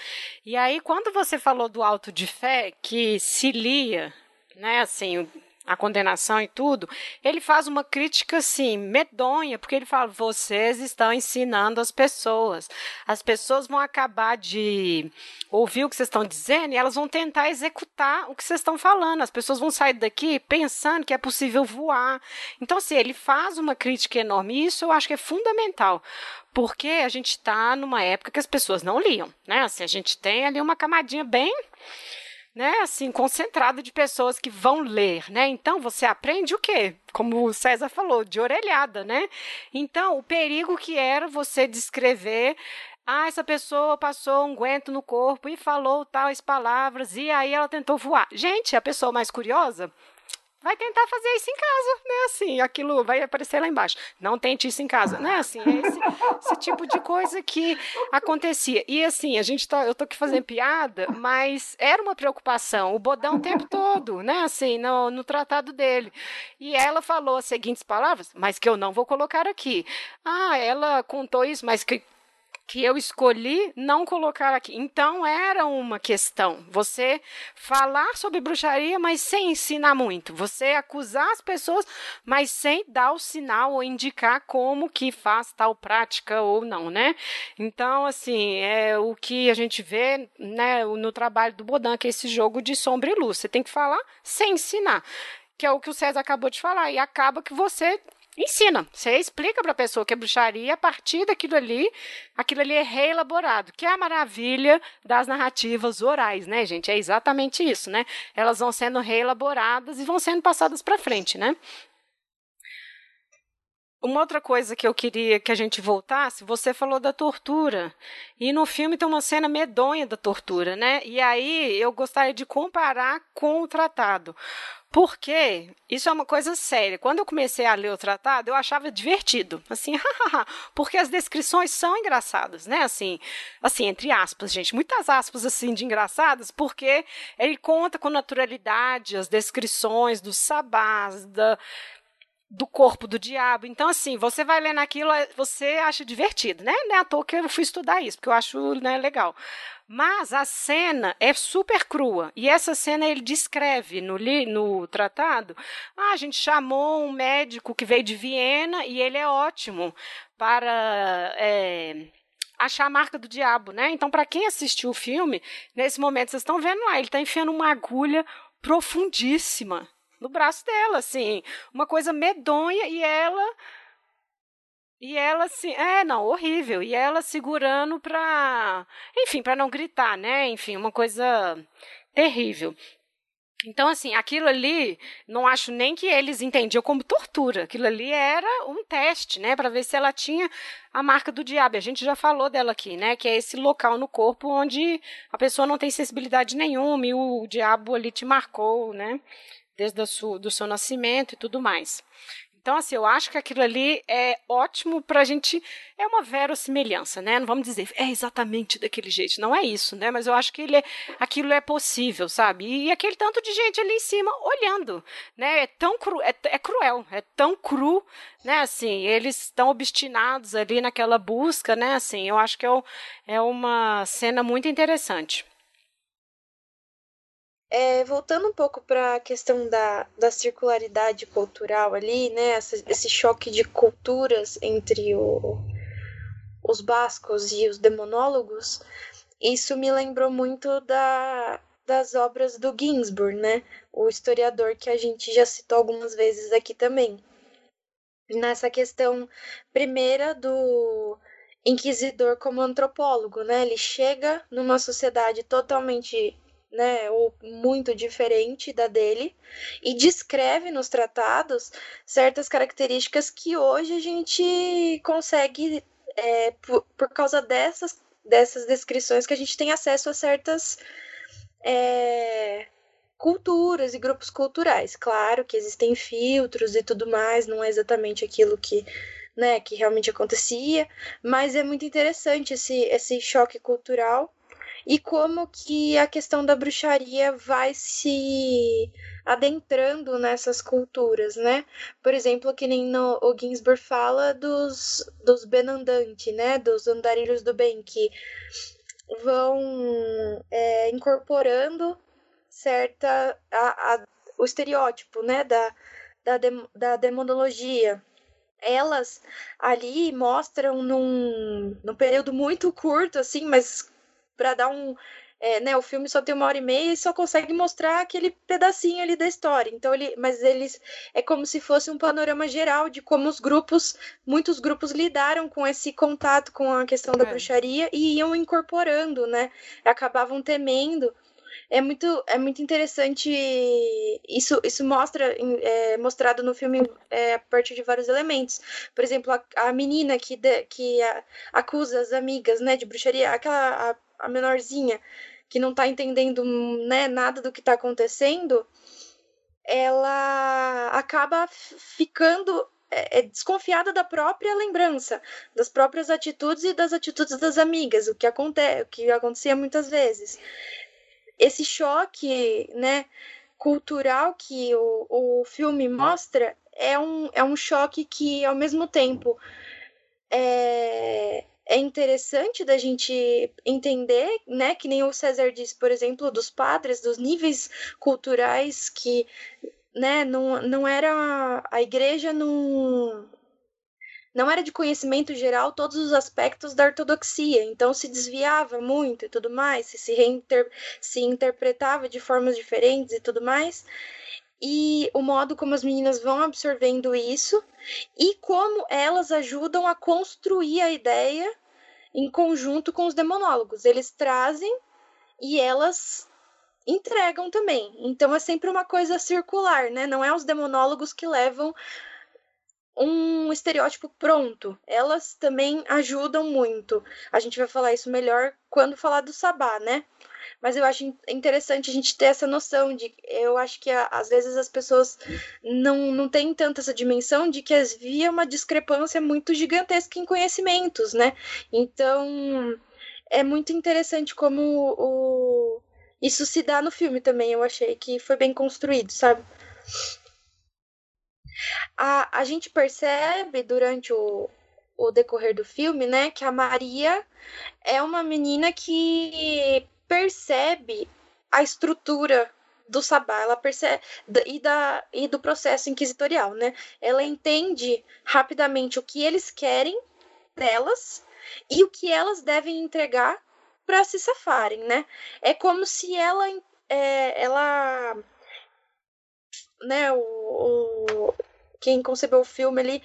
E aí, quando você falou do auto de fé, que se lia, né, assim, a condenação e tudo, ele faz uma crítica assim, medonha, porque ele fala: vocês estão ensinando as pessoas. As pessoas vão acabar de ouvir o que vocês estão dizendo e elas vão tentar executar o que vocês estão falando. As pessoas vão sair daqui pensando que é possível voar. Então, assim, ele faz uma crítica enorme, e isso eu acho que é fundamental. Porque a gente está numa época que as pessoas não liam, né? Assim, a gente tem ali uma camadinha bem né, assim, concentrado de pessoas que vão ler, né? Então você aprende o quê? Como o César falou, de orelhada, né? Então, o perigo que era você descrever ah, essa pessoa passou um guento no corpo e falou tais palavras, e aí ela tentou voar. Gente, a pessoa mais curiosa vai tentar fazer isso em casa, né? Assim, aquilo vai aparecer lá embaixo. Não tente isso em casa, né? Assim, é esse, esse tipo de coisa que acontecia. E assim, a gente tá, eu tô aqui fazendo piada, mas era uma preocupação, o bodão o tempo todo, né? Assim, no, no tratado dele. E ela falou as seguintes palavras, mas que eu não vou colocar aqui. Ah, ela contou isso, mas que que eu escolhi não colocar aqui. Então era uma questão. Você falar sobre bruxaria, mas sem ensinar muito. Você acusar as pessoas, mas sem dar o sinal ou indicar como que faz tal prática ou não, né? Então, assim, é o que a gente vê né, no trabalho do Bodan, que é esse jogo de sombra e luz. Você tem que falar sem ensinar que é o que o César acabou de falar, e acaba que você ensina. Você explica para a pessoa que é bruxaria a partir daquilo ali, aquilo ali é reelaborado, que é a maravilha das narrativas orais, né, gente? É exatamente isso, né? Elas vão sendo reelaboradas e vão sendo passadas para frente, né? Uma outra coisa que eu queria que a gente voltasse, você falou da tortura. E no filme tem uma cena medonha da tortura, né? E aí eu gostaria de comparar com o tratado. Porque isso é uma coisa séria. Quando eu comecei a ler o tratado, eu achava divertido. Assim, porque as descrições são engraçadas, né? Assim, assim, entre aspas, gente, muitas aspas assim de engraçadas, porque ele conta com naturalidade as descrições dos sabás, da do corpo do diabo. Então, assim, você vai lendo aquilo, você acha divertido, né? Não é à toa que eu fui estudar isso, porque eu acho né, legal. Mas a cena é super crua. E essa cena ele descreve no, no tratado. Ah, a gente chamou um médico que veio de Viena e ele é ótimo para. É, achar a marca do diabo, né? Então, para quem assistiu o filme, nesse momento vocês estão vendo lá, ele está enfiando uma agulha profundíssima no braço dela, assim, uma coisa medonha e ela e ela assim, é, não, horrível. E ela segurando para, enfim, para não gritar, né? Enfim, uma coisa terrível. Então, assim, aquilo ali, não acho nem que eles entendiam como tortura. Aquilo ali era um teste, né, para ver se ela tinha a marca do diabo. A gente já falou dela aqui, né, que é esse local no corpo onde a pessoa não tem sensibilidade nenhuma e o diabo ali te marcou, né, desde o seu, do seu nascimento e tudo mais. Então, assim, eu acho que aquilo ali é ótimo para a gente. É uma verossimilhança, né? Não vamos dizer é exatamente daquele jeito. Não é isso, né? Mas eu acho que ele é, aquilo é possível, sabe? E, aquele tanto de gente ali em cima olhando, né? É tão cru, é, é cruel, é tão cru, né? Assim, eles estão obstinados ali naquela busca, né? Assim, eu acho que é, é uma cena muito interessante.
É, voltando um pouco para a questão da, da circularidade cultural ali, né? Essa, esse choque de culturas entre o, os bascos e os demonólogos, isso me lembrou muito da, das obras do Ginsburg, né? O historiador que a gente já citou algumas vezes aqui também. Nessa questão primeira do inquisidor como antropólogo, né? Ele chega numa sociedade totalmente né, ou muito diferente da dele, e descreve nos tratados certas características que hoje a gente consegue, é, por, por causa dessas, dessas descrições, que a gente tem acesso a certas é, culturas e grupos culturais. Claro que existem filtros e tudo mais, não é exatamente aquilo que. Né, que realmente acontecia, mas é muito interessante esse, esse choque cultural e como que a questão da bruxaria vai se adentrando nessas culturas, né? Por exemplo, que nem no, o Ginsburg fala dos, dos benandanti, né? Dos andarilhos do bem, que vão é, incorporando certa a, a, o estereótipo, né? Da, da, da demonologia elas ali mostram num, num período muito curto, assim, mas para dar um. É, né, o filme só tem uma hora e meia e só consegue mostrar aquele pedacinho ali da história. Então ele, mas eles é como se fosse um panorama geral de como os grupos, muitos grupos lidaram com esse contato com a questão da é. bruxaria e iam incorporando, né? Acabavam temendo é muito, é muito interessante. Isso, isso mostra, é, mostrado no filme é, a partir de vários elementos. Por exemplo, a, a menina que, de, que a, acusa as amigas né, de bruxaria, aquela a, a menorzinha que não está entendendo né, nada do que está acontecendo, ela acaba ficando é, é, desconfiada da própria lembrança, das próprias atitudes e das atitudes das amigas, o que acontece, o que acontecia muitas vezes esse choque, né, cultural que o, o filme mostra é um, é um choque que, ao mesmo tempo, é, é interessante da gente entender, né, que nem o César disse, por exemplo, dos padres, dos níveis culturais que, né, não, não era a igreja não não era de conhecimento geral todos os aspectos da ortodoxia, então se desviava muito e tudo mais, se, reinter, se interpretava de formas diferentes e tudo mais. E o modo como as meninas vão absorvendo isso e como elas ajudam a construir a ideia em conjunto com os demonólogos. Eles trazem e elas entregam também. Então é sempre uma coisa circular, né? Não é os demonólogos que levam um estereótipo pronto. Elas também ajudam muito. A gente vai falar isso melhor quando falar do sabá, né? Mas eu acho interessante a gente ter essa noção de. Eu acho que às vezes as pessoas não, não têm tanto essa dimensão de que havia uma discrepância muito gigantesca em conhecimentos, né? Então é muito interessante como o, isso se dá no filme também. Eu achei que foi bem construído, sabe? A, a gente percebe durante o, o decorrer do filme, né, que a Maria é uma menina que percebe a estrutura do sabá, ela percebe e, da, e do processo inquisitorial, né? Ela entende rapidamente o que eles querem delas e o que elas devem entregar para se safarem, né? É como se ela é, ela né, o, o, quem concebeu o filme ele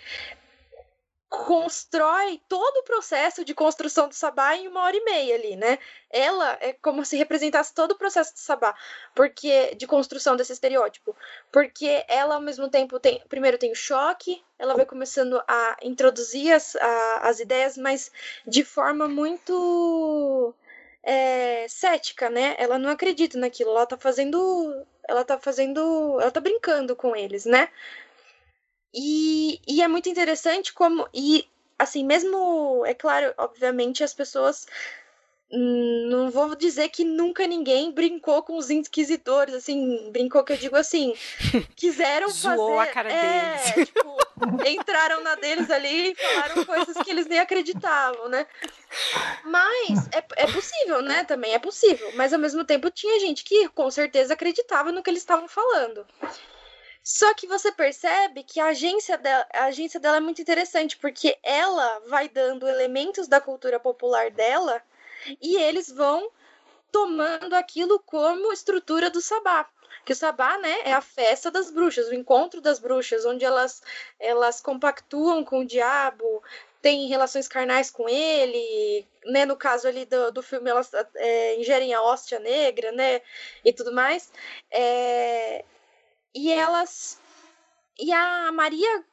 constrói todo o processo de construção do sabá em uma hora e meia ali, né? Ela é como se representasse todo o processo do sabá, porque de construção desse estereótipo, porque ela ao mesmo tempo tem, primeiro tem o choque, ela vai começando a introduzir as, a, as ideias, mas de forma muito é, cética, né? Ela não acredita naquilo, ela tá fazendo ela tá fazendo. Ela tá brincando com eles, né? E, e é muito interessante como. E, assim, mesmo. É claro, obviamente, as pessoas. Hum, não vou dizer que nunca ninguém brincou com os inquisidores, assim, brincou que eu digo assim, quiseram
Zoou
fazer.
a cara
é,
deles.
Tipo, entraram na deles ali e falaram coisas que eles nem acreditavam, né? Mas é, é possível, né? Também é possível. Mas ao mesmo tempo tinha gente que com certeza acreditava no que eles estavam falando. Só que você percebe que a agência, dela, a agência dela é muito interessante, porque ela vai dando elementos da cultura popular dela e eles vão tomando aquilo como estrutura do sabá. Que o sabá, né, é a festa das bruxas, o encontro das bruxas, onde elas, elas compactuam com o diabo, têm relações carnais com ele, né, no caso ali do, do filme elas é, ingerem a hóstia negra, né, e tudo mais. É, e elas. E a Maria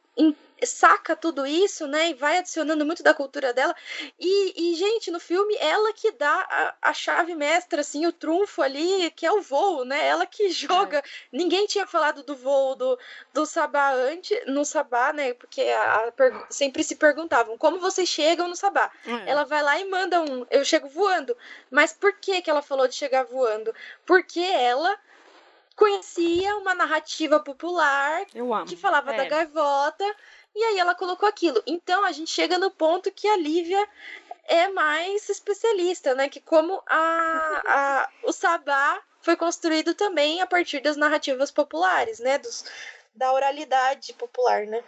saca tudo isso, né? E vai adicionando muito da cultura dela. E, e gente, no filme, ela que dá a, a, chave mestra, assim, o trunfo ali, que é o voo, né? Ela que joga. É. Ninguém tinha falado do voo do, do Sabá antes, no Sabá, né? Porque a, a, sempre se perguntavam como vocês chegam no Sabá. É. Ela vai lá e manda um. Eu chego voando. Mas por que, que ela falou de chegar voando? Porque ela conhecia uma narrativa popular que falava é. da gaivota e aí ela colocou aquilo. Então a gente chega no ponto que a Lívia é mais especialista, né? Que como a, a, o Sabá foi construído também a partir das narrativas populares, né? Dos, da oralidade popular, né?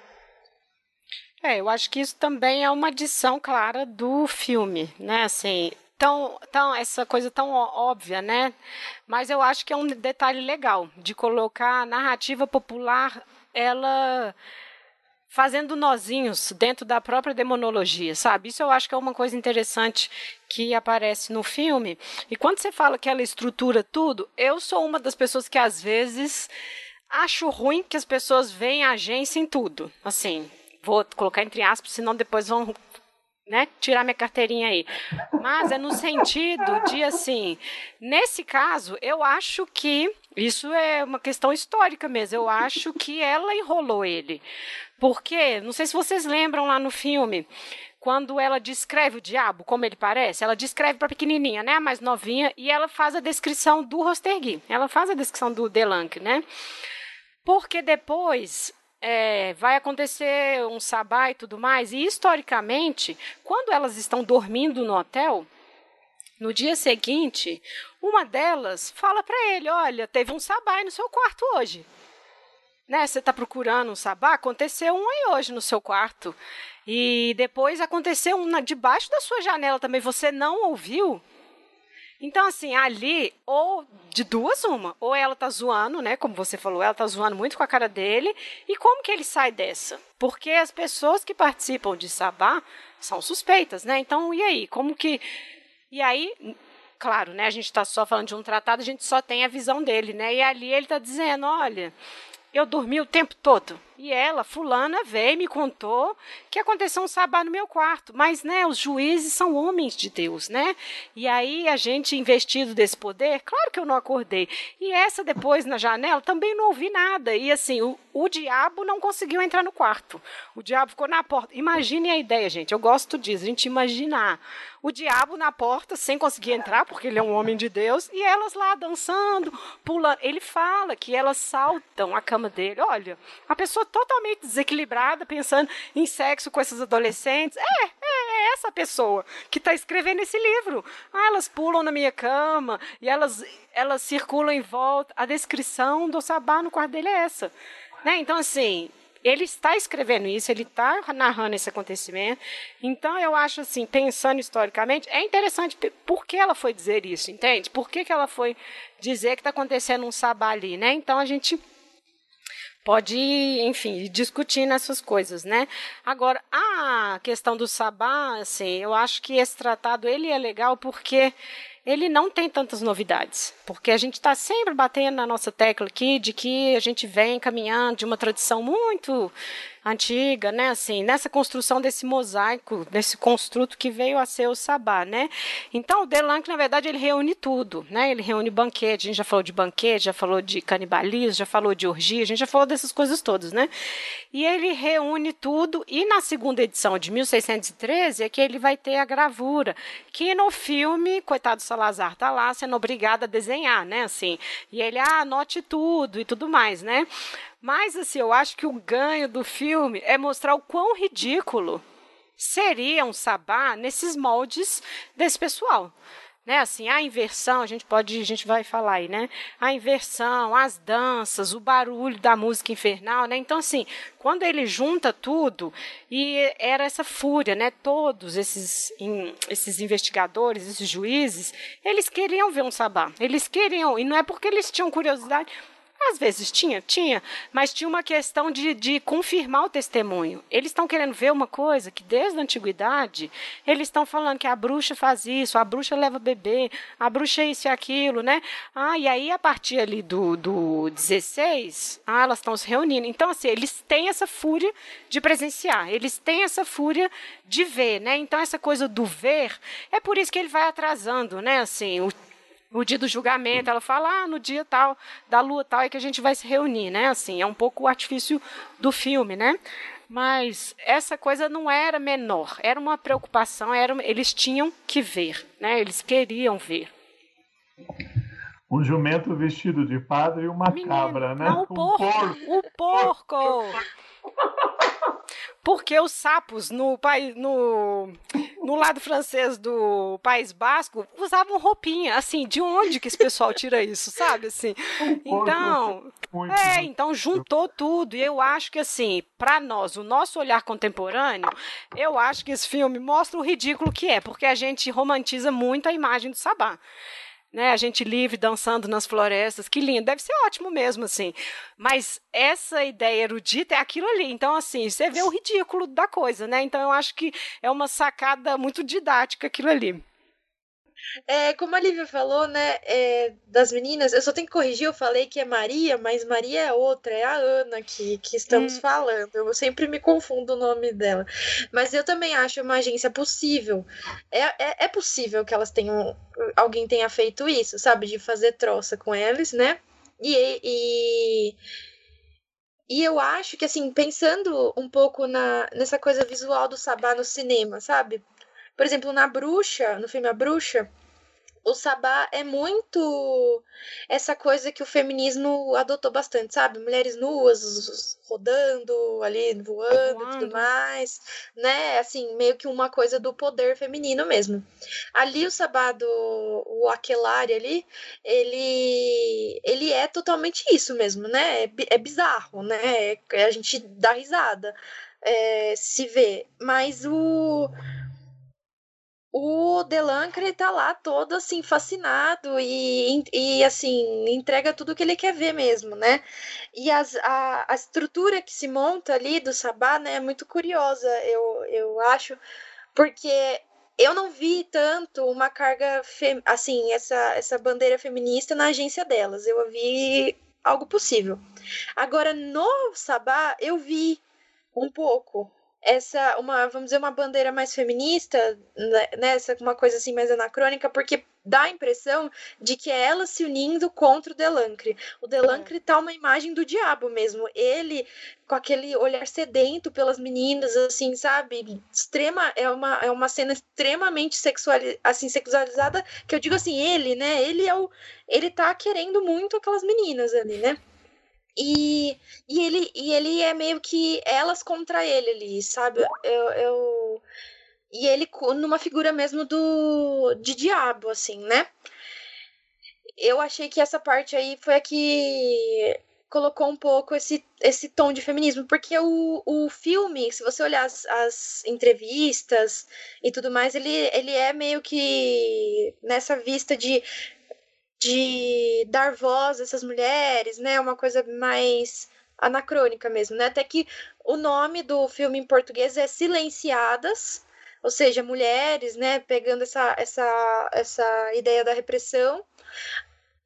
É, eu acho que isso também é uma adição clara do filme, né? Assim, tão, tão essa coisa tão óbvia, né? Mas eu acho que é um detalhe legal de colocar a narrativa popular, ela fazendo nozinhos dentro da própria demonologia, sabe? Isso eu acho que é uma coisa interessante que aparece no filme. E quando você fala que ela estrutura tudo, eu sou uma das pessoas que às vezes acho ruim que as pessoas veem a agência em tudo. Assim, vou colocar entre aspas, senão depois vão né, tirar minha carteirinha aí. Mas é no sentido de assim, nesse caso, eu acho que isso é uma questão histórica mesmo. Eu acho que ela enrolou ele. Porque, não sei se vocês lembram lá no filme, quando ela descreve o diabo, como ele parece, ela descreve para pequenininha, né, a mais novinha, e ela faz a descrição do Rostergui. Ela faz a descrição do Delanque, né? Porque depois é, vai acontecer um sabá e tudo mais. E historicamente, quando elas estão dormindo no hotel, no dia seguinte, uma delas fala para ele: Olha, teve um sabá no seu quarto hoje. Né, você está procurando um sabá? Aconteceu um aí hoje no seu quarto. E depois aconteceu um na, debaixo da sua janela também. Você não ouviu? Então, assim, ali, ou de duas, uma. Ou ela tá zoando, né? Como você falou, ela tá zoando muito com a cara dele. E como que ele sai dessa? Porque as pessoas que participam de Sabá são suspeitas, né? Então, e aí? Como que. E aí, claro, né? A gente está só falando de um tratado, a gente só tem a visão dele, né? E ali ele está dizendo: olha, eu dormi o tempo todo. E ela, fulana, veio e me contou que aconteceu um sabá no meu quarto. Mas, né, os juízes são homens de Deus, né? E aí a gente investido desse poder, claro que eu não acordei. E essa depois na janela também não ouvi nada. E assim, o, o diabo não conseguiu entrar no quarto. O diabo ficou na porta. Imagine a ideia, gente. Eu gosto disso, a gente imaginar o diabo na porta sem conseguir entrar, porque ele é um homem de Deus, e elas lá dançando, pulando. Ele fala que elas saltam a cama dele. Olha, a pessoa totalmente desequilibrada, pensando em sexo com esses adolescentes. É, é, é essa pessoa que está escrevendo esse livro. Ah, elas pulam na minha cama e elas, elas circulam em volta. A descrição do Sabá no quarto dele é essa. Né? Então, assim, ele está escrevendo isso, ele está narrando esse acontecimento. Então, eu acho assim, pensando historicamente, é interessante por que ela foi dizer isso, entende? Por que, que ela foi dizer que está acontecendo um sabá ali, né? Então, a gente pode, enfim, discutir nessas coisas, né? Agora, a questão do sabá, assim, eu acho que esse tratado ele é legal porque ele não tem tantas novidades, porque a gente está sempre batendo na nossa tecla aqui de que a gente vem caminhando de uma tradição muito antiga, né? Assim, nessa construção desse mosaico, desse construto que veio a ser o sabá, né? Então, o Delanque, na verdade, ele reúne tudo, né? Ele reúne banquete, a gente já falou de banquete, já falou de canibalismo, já falou de orgia, a gente já falou dessas coisas todas, né? E ele reúne tudo, e na segunda edição de 1613 é que ele vai ter a gravura, que no filme, coitado Salazar tá lá sendo obrigado a desenhar, né? Assim, e ele, ah, anote tudo e tudo mais, né? Mas, assim, eu acho que o ganho do filme é mostrar o quão ridículo seria um sabá nesses moldes desse pessoal. Né, assim, a inversão, a gente pode, a gente vai falar aí, né? A inversão, as danças, o barulho da música infernal, né? Então, assim, quando ele junta tudo, e era essa fúria, né? Todos esses, in, esses investigadores, esses juízes, eles queriam ver um sabá. Eles queriam, e não é porque eles tinham curiosidade, às vezes tinha, tinha, mas tinha uma questão de, de confirmar o testemunho. Eles estão querendo ver uma coisa que desde a antiguidade eles estão falando que a bruxa faz isso, a bruxa leva bebê, a bruxa é isso e aquilo, né? Ah, e aí a partir ali do, do 16, ah, elas estão se reunindo. Então, assim, eles têm essa fúria de presenciar, eles têm essa fúria de ver, né? Então, essa coisa do ver, é por isso que ele vai atrasando, né? Assim, o o dia do julgamento, ela fala, ah, no dia tal, da lua tal, é que a gente vai se reunir, né? Assim, é um pouco o artifício do filme, né? Mas essa coisa não era menor, era uma preocupação, era, eles tinham que ver, né? Eles queriam ver.
Um jumento vestido de padre e uma Menino, cabra, né?
Não, o porco! Um porco. O porco! Porque os sapos no, no, no lado francês do País Basco usavam roupinha. Assim, de onde que esse pessoal tira isso, sabe? Assim, então, é, então juntou tudo. E eu acho que, assim, para nós, o nosso olhar contemporâneo, eu acho que esse filme mostra o ridículo que é, porque a gente romantiza muito a imagem do Sabá. Né? A gente livre dançando nas florestas, que lindo, deve ser ótimo mesmo, assim. Mas essa ideia erudita é aquilo ali. Então, assim, você vê o ridículo da coisa, né? Então, eu acho que é uma sacada muito didática aquilo ali.
É, como a Lívia falou, né, é, das meninas, eu só tenho que corrigir, eu falei que é Maria, mas Maria é outra, é a Ana que, que estamos hum. falando. Eu sempre me confundo o nome dela. Mas eu também acho uma agência possível. É, é, é possível que elas tenham. Alguém tenha feito isso, sabe? De fazer troça com eles, né? E, e, e eu acho que, assim, pensando um pouco na, nessa coisa visual do Sabá no cinema, sabe? Por exemplo, na Bruxa, no filme A Bruxa, o sabá é muito essa coisa que o feminismo adotou bastante, sabe? Mulheres nuas, rodando ali, voando e tudo mais, né? Assim, meio que uma coisa do poder feminino mesmo. Ali o sabá do o Aquelari ali, ele ele é totalmente isso mesmo, né? É, é bizarro, né? É, a gente dá risada é, se vê, mas o o Delancre tá lá todo assim fascinado e, e assim entrega tudo que ele quer ver mesmo, né? E as, a, a estrutura que se monta ali do Sabá, né, é muito curiosa, eu, eu acho, porque eu não vi tanto uma carga assim essa essa bandeira feminista na agência delas. Eu vi algo possível. Agora no Sabá eu vi um pouco essa uma vamos dizer uma bandeira mais feminista nessa né, uma coisa assim mais anacrônica porque dá a impressão de que é ela se unindo contra o Delancre. O Delancre tá uma imagem do diabo mesmo. Ele com aquele olhar sedento pelas meninas, assim, sabe? Extrema é uma, é uma cena extremamente sexual, assim sexualizada, que eu digo assim, ele, né? Ele é o ele tá querendo muito aquelas meninas ali, né? E, e, ele, e ele é meio que elas contra ele ali, sabe? Eu, eu, e ele numa figura mesmo do de diabo, assim, né? Eu achei que essa parte aí foi a que colocou um pouco esse, esse tom de feminismo, porque o, o filme, se você olhar as, as entrevistas e tudo mais, ele, ele é meio que nessa vista de de dar voz a essas mulheres, né? Uma coisa mais anacrônica mesmo, né? Até que o nome do filme em português é Silenciadas, ou seja, mulheres, né? Pegando essa, essa, essa ideia da repressão.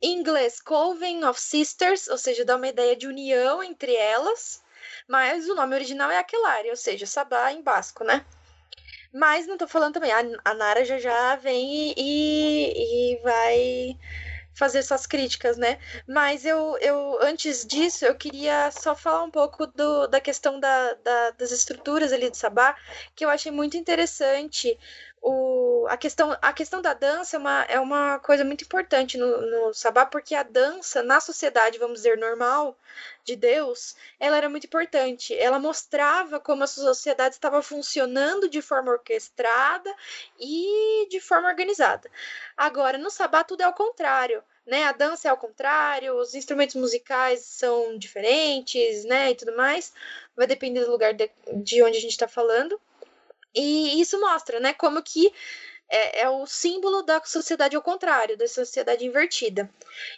Em inglês, Coven of Sisters, ou seja, dá uma ideia de união entre elas. Mas o nome original é Aquelarre, ou seja, Sabá em basco, né? Mas não tô falando também, a Nara já já vem e, e, e vai fazer suas críticas, né? Mas eu, eu antes disso, eu queria só falar um pouco do, da questão da, da, das estruturas ali do Sabá, que eu achei muito interessante. O, a, questão, a questão da dança é uma, é uma coisa muito importante no, no Sabá, porque a dança, na sociedade, vamos dizer, normal de Deus, ela era muito importante. Ela mostrava como a sociedade estava funcionando de forma orquestrada e de forma organizada. Agora, no Sabá, tudo é ao contrário né? A dança é ao contrário, os instrumentos musicais são diferentes, né? E tudo mais. Vai depender do lugar de, de onde a gente está falando. E isso mostra, né? Como que é, é, o símbolo da sociedade ao contrário, da sociedade invertida.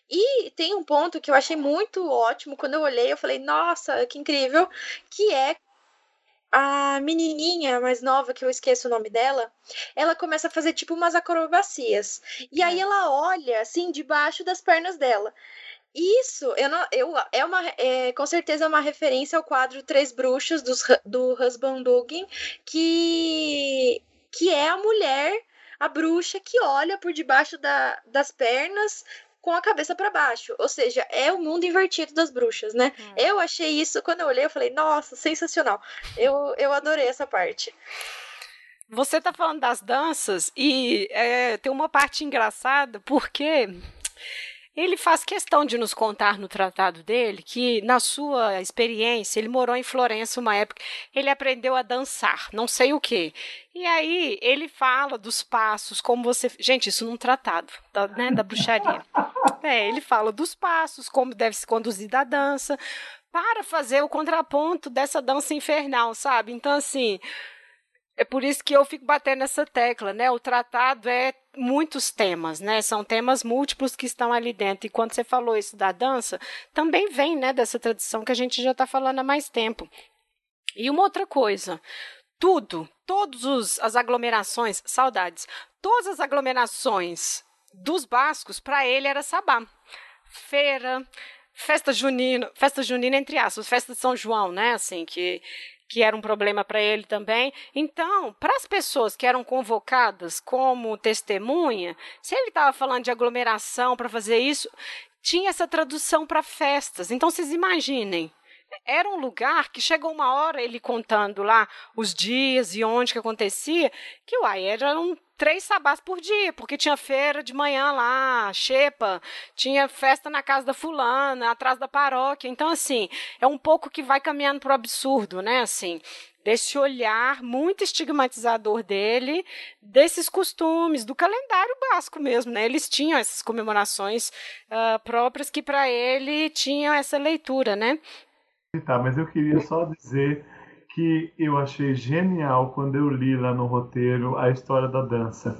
E tem um ponto que eu achei muito ótimo, quando eu olhei, eu falei, nossa, que incrível, que é a menininha mais nova, que eu esqueço o nome dela, ela começa a fazer tipo umas acrobacias. E aí é. ela olha assim debaixo das pernas dela. Isso, eu não, eu, é uma, é, com certeza é uma referência ao quadro Três Bruxas dos, do Husband Duggan, que, que é a mulher, a bruxa que olha por debaixo da, das pernas com a cabeça para baixo. Ou seja, é o mundo invertido das bruxas, né? Hum. Eu achei isso, quando eu olhei, eu falei, nossa, sensacional. Eu, eu adorei essa parte.
Você tá falando das danças e é, tem uma parte engraçada, porque ele faz questão de nos contar no tratado dele que, na sua experiência, ele morou em Florença uma época, ele aprendeu a dançar, não sei o quê. E aí ele fala dos passos, como você. Gente, isso num tratado da, né, da bruxaria. É, ele fala dos passos, como deve se conduzir da dança, para fazer o contraponto dessa dança infernal, sabe? Então, assim é por isso que eu fico batendo nessa tecla, né? O tratado é muitos temas, né? São temas múltiplos que estão ali dentro. E quando você falou isso da dança, também vem, né, dessa tradição que a gente já está falando há mais tempo. E uma outra coisa, tudo, todas as aglomerações, saudades, todas as aglomerações dos bascos, para ele era sabá. Feira, festa junina, festa junina entre aspas, festa de São João, né? Assim, que que era um problema para ele também. Então, para as pessoas que eram convocadas como testemunha, se ele estava falando de aglomeração para fazer isso, tinha essa tradução para festas. Então, vocês imaginem. Era um lugar que chegou uma hora ele contando lá os dias e onde que acontecia, que uai, era um três sabás por dia, porque tinha feira de manhã lá, xepa, tinha festa na casa da fulana, atrás da paróquia. Então, assim, é um pouco que vai caminhando para o absurdo, né? Assim, desse olhar muito estigmatizador dele, desses costumes, do calendário básico mesmo, né? Eles tinham essas comemorações uh, próprias que para ele tinham essa leitura, né?
Tá, mas eu queria só dizer que eu achei genial quando eu li lá no roteiro a história da dança.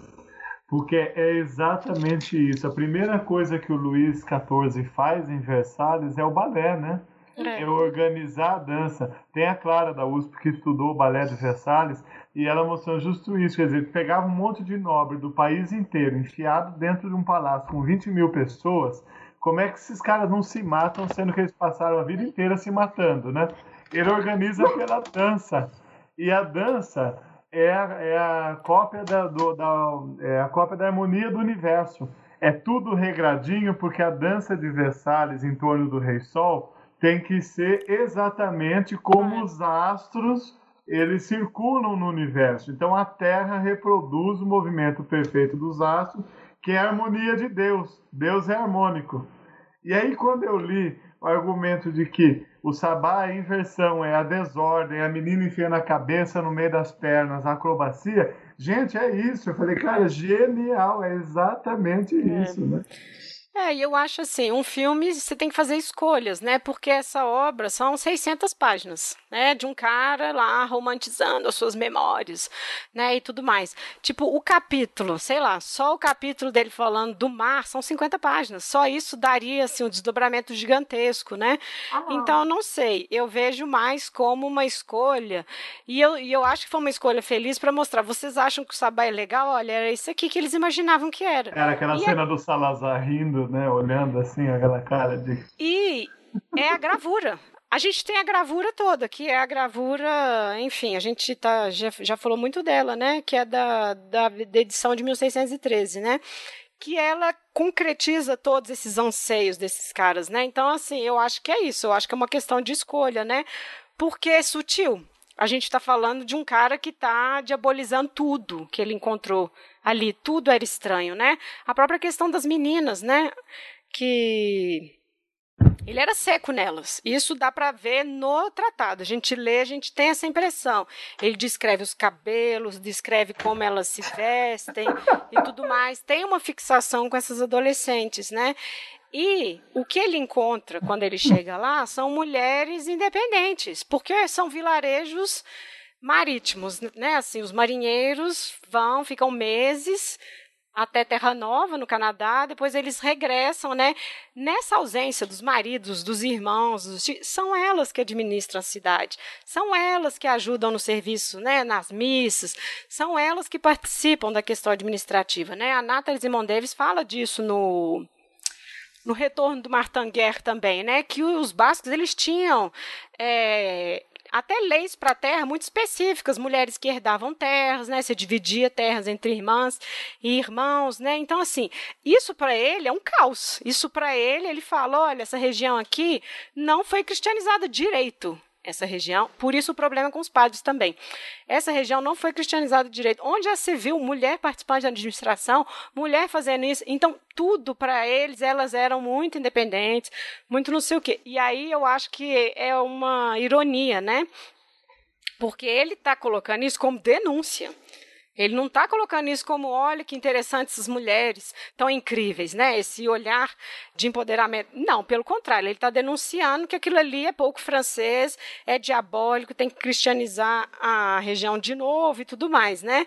Porque é exatamente isso. A primeira coisa que o Luiz XIV faz em Versalhes é o balé, né? É. é organizar a dança. Tem a Clara da USP que estudou o balé de Versalhes e ela mostrou justo isso. Quer dizer, pegava um monte de nobre do país inteiro enfiado dentro de um palácio com 20 mil pessoas. Como é que esses caras não se matam, sendo que eles passaram a vida inteira se matando, né? ele organiza pela dança. E a dança é, é a cópia da, do, da, é a cópia da harmonia do universo. É tudo regradinho, porque a dança de Versalhes em torno do Rei Sol tem que ser exatamente como os astros eles circulam no universo. Então a Terra reproduz o movimento perfeito dos astros, que é a harmonia de Deus. Deus é harmônico. E aí quando eu li o argumento de que o sabá é inversão, é a desordem, a menina enfiando a cabeça no meio das pernas, a acrobacia. Gente, é isso. Eu falei, cara, genial, é exatamente é. isso, né?
É, e eu acho assim, um filme você tem que fazer escolhas, né? Porque essa obra são 600 páginas, né? De um cara lá romantizando as suas memórias, né? E tudo mais. Tipo, o capítulo, sei lá, só o capítulo dele falando do mar são 50 páginas. Só isso daria, assim, um desdobramento gigantesco, né? Ah, então, não sei. Eu vejo mais como uma escolha. E eu, e eu acho que foi uma escolha feliz para mostrar. Vocês acham que o Sabá é legal? Olha, era isso aqui que eles imaginavam que era.
Era aquela
e
cena é... do Salazar rindo né? Olhando assim, aquela cara de.
E é a gravura. A gente tem a gravura toda, que é a gravura, enfim, a gente tá, já, já falou muito dela, né? Que é da, da, da edição de 1613, né? que ela concretiza todos esses anseios desses caras, né? Então, assim, eu acho que é isso. Eu acho que é uma questão de escolha, né? Porque é sutil. A gente está falando de um cara que está diabolizando tudo que ele encontrou ali, tudo era estranho, né? A própria questão das meninas, né? Que ele era seco nelas. Isso dá para ver no tratado. A gente lê, a gente tem essa impressão. Ele descreve os cabelos, descreve como elas se vestem e tudo mais. Tem uma fixação com essas adolescentes, né? E o que ele encontra quando ele chega lá são mulheres independentes, porque são vilarejos marítimos, né? Assim, os marinheiros vão, ficam meses até Terra Nova, no Canadá, depois eles regressam, né? Nessa ausência dos maridos, dos irmãos, dos são elas que administram a cidade, são elas que ajudam no serviço, né? Nas missas, são elas que participam da questão administrativa, né? A Nathalie Simon Davis fala disso no no retorno do Martanguer também, né, que os bascos eles tinham é, até leis para terra muito específicas, mulheres que herdavam terras, né, se dividia terras entre irmãs e irmãos, né? Então assim, isso para ele é um caos. Isso para ele, ele fala, olha, essa região aqui não foi cristianizada direito essa região, por isso o problema com os padres também. Essa região não foi cristianizada direito. Onde já se viu mulher participando da administração, mulher fazendo isso? Então, tudo para eles, elas eram muito independentes, muito não sei o quê. E aí eu acho que é uma ironia, né? Porque ele está colocando isso como denúncia. Ele não está colocando isso como, olha que interessante essas mulheres tão incríveis, né? Esse olhar de empoderamento. Não, pelo contrário, ele está denunciando que aquilo ali é pouco francês, é diabólico, tem que cristianizar a região de novo e tudo mais, né?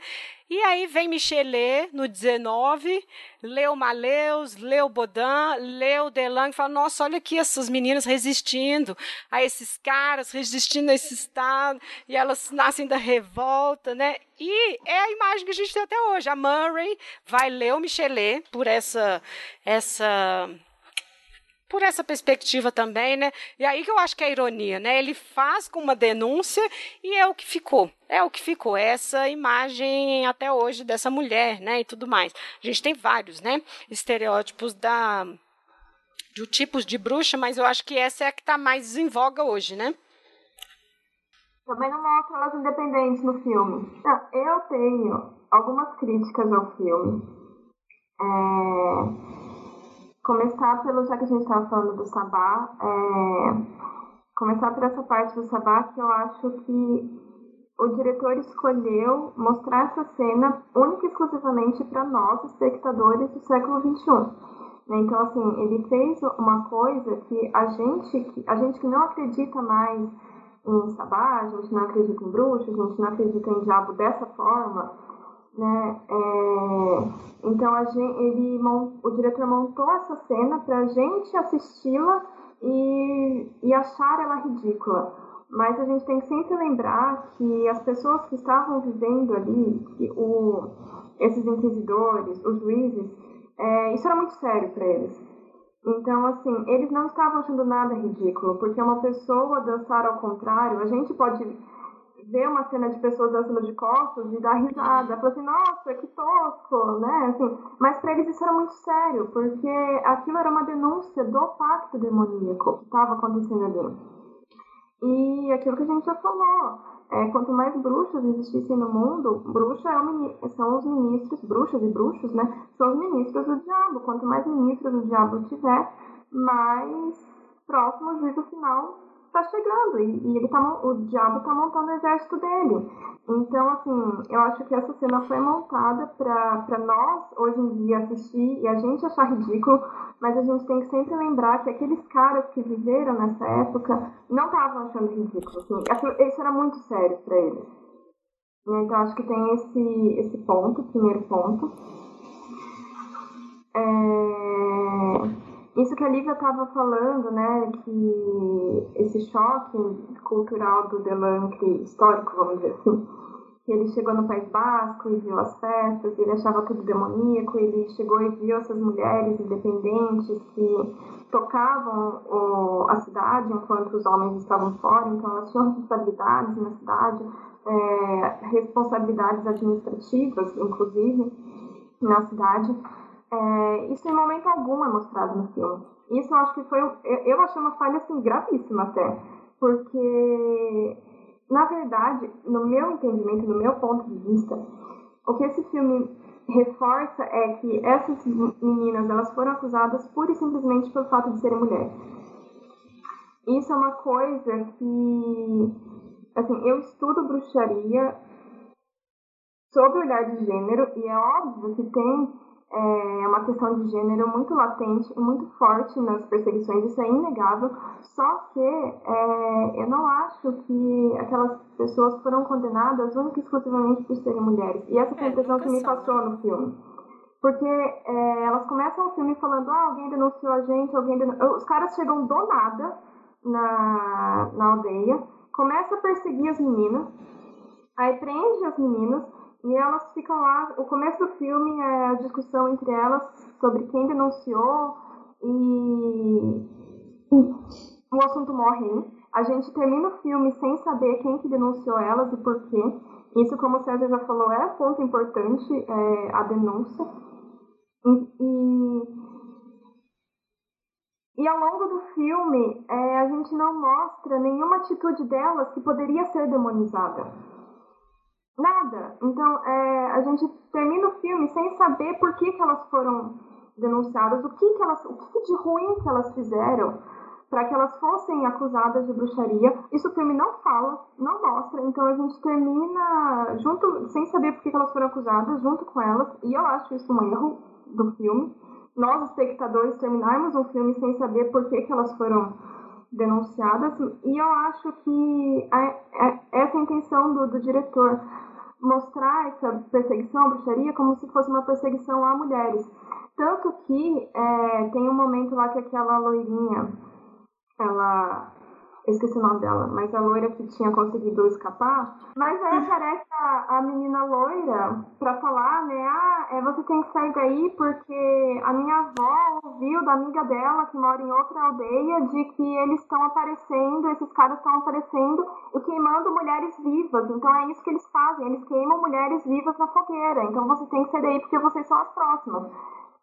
E aí vem Michelet no 19, leu Maleus, leu Baudin, leu Delang, fala: nossa, olha aqui essas meninas resistindo a esses caras, resistindo a esse Estado, e elas nascem da revolta, né? E é a imagem que a gente tem até hoje. A Murray vai ler o Michelet por essa essa por essa perspectiva também, né? E aí que eu acho que é a ironia, né? Ele faz com uma denúncia e é o que ficou. É o que ficou, essa imagem até hoje dessa mulher, né? E tudo mais. A gente tem vários, né? Estereótipos da de tipos de bruxa, mas eu acho que essa é a que está mais em voga hoje, né?
Também não mostra elas independentes no filme. Não, eu tenho algumas críticas ao filme. É começar pelo, já que a gente estava falando do Sabá, é, começar por essa parte do Sabá que eu acho que o diretor escolheu mostrar essa cena única e exclusivamente para nós, espectadores do século XXI. Né? Então, assim, ele fez uma coisa que a gente, a gente que não acredita mais em Sabá, a gente não acredita em bruxos, a gente não acredita em diabo dessa forma, né? É, então a gente, ele, o diretor montou essa cena para a gente assisti-la e, e achar ela ridícula. Mas a gente tem que sempre lembrar que as pessoas que estavam vivendo ali, o, esses inquisidores, os juízes, é, isso era muito sério para eles. Então, assim, eles não estavam achando nada ridículo, porque uma pessoa dançar ao contrário, a gente pode ver uma cena de pessoas dançando de costas e dar risada. Falar assim, nossa, que tosco, né? Assim, mas para eles isso era muito sério, porque aquilo era uma denúncia do pacto demoníaco que estava acontecendo ali. E aquilo que a gente já falou, é, quanto mais bruxas existissem no mundo, bruxa é são os ministros, bruxas e bruxos, né? São os ministros do diabo. Quanto mais ministros do diabo tiver, mais próximo ao juízo final está chegando e, e, ele tá, o diabo está montando o exército dele. Então, assim, eu acho que essa cena foi montada para nós, hoje em dia, assistir e a gente achar ridículo, mas a gente tem que sempre lembrar que aqueles caras que viveram nessa época não estavam achando ridículo. Assim, isso era muito sério para eles. Então, acho que tem esse, esse ponto, primeiro ponto. É... Isso que a Lívia estava falando, né, que esse choque cultural do Delancre, histórico, vamos dizer assim, que ele chegou no País Basco e viu as festas, ele achava tudo demoníaco, ele chegou e viu essas mulheres independentes que tocavam o, a cidade enquanto os homens estavam fora, então elas tinham responsabilidades na cidade, é, responsabilidades administrativas, inclusive, na cidade. É, isso em momento algum é mostrado no filme. Isso eu acho que foi. Eu, eu achei uma falha assim, gravíssima até. Porque, na verdade, no meu entendimento, no meu ponto de vista, o que esse filme reforça é que essas meninas elas foram acusadas pura e simplesmente pelo fato de serem mulheres. Isso é uma coisa que, assim, eu estudo bruxaria sob o olhar de gênero e é óbvio que tem é uma questão de gênero muito latente e muito forte nas perseguições, isso é inegável. Só que é, eu não acho que aquelas pessoas foram condenadas única e exclusivamente por serem mulheres. E essa foi a é, impressão que me passou no filme. Porque é, elas começam o filme falando: ah, alguém denunciou a gente, alguém denunciou. Os caras chegam do nada na, na aldeia, começa a perseguir as meninas, aí prende as meninas e elas ficam lá. O começo do filme é a discussão entre elas sobre quem denunciou e o assunto morre. A gente termina o filme sem saber quem que denunciou elas e por quê. Isso, como o César já falou, é ponto importante, é, a denúncia. E, e, e, ao longo do filme, é, a gente não mostra nenhuma atitude delas que poderia ser demonizada. Nada. Então, é, a gente termina o filme sem saber por que, que elas foram denunciadas, o que, que elas, o que de ruim que elas fizeram para que elas fossem acusadas de bruxaria. Isso o filme não fala, não mostra, então a gente termina junto, sem saber por que elas foram acusadas, junto com elas, e eu acho isso um erro do filme. Nós, espectadores, terminarmos um filme sem saber por que, que elas foram denunciadas, e eu acho que a, a, essa é a intenção do, do diretor mostrar essa perseguição à bruxaria como se fosse uma perseguição a mulheres. Tanto que é, tem um momento lá que aquela loirinha, ela eu esqueci o nome dela, mas a loira que tinha conseguido escapar. Mas aí aparece a, a menina loira pra falar, né? Ah, é, você tem que sair daí porque a minha avó ouviu da amiga dela que mora em outra aldeia de que eles estão aparecendo, esses caras estão aparecendo e queimando mulheres vivas. Então é isso que eles fazem, eles queimam mulheres vivas na fogueira. Então você tem que sair daí porque vocês são as próximas.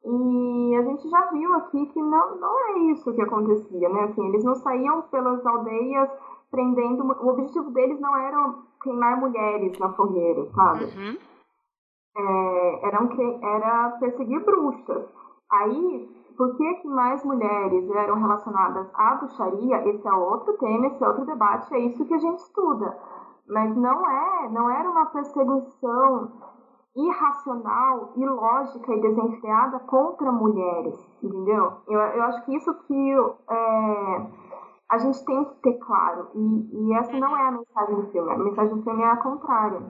E a gente já viu aqui que não, não é isso que acontecia, né? Assim, eles não saíam pelas aldeias prendendo. O objetivo deles não era queimar mulheres na fogueira, sabe? Uhum. É, eram, era perseguir bruxas. Aí, por que, que mais mulheres eram relacionadas à bruxaria? Esse é outro tema, esse é outro debate, é isso que a gente estuda. Mas não é, não era uma perseguição irracional, ilógica e desenfreada contra mulheres, entendeu? Eu, eu acho que isso que é, a gente tem que ter claro, e, e, essa não é a mensagem do filme, a mensagem do filme é a contrária.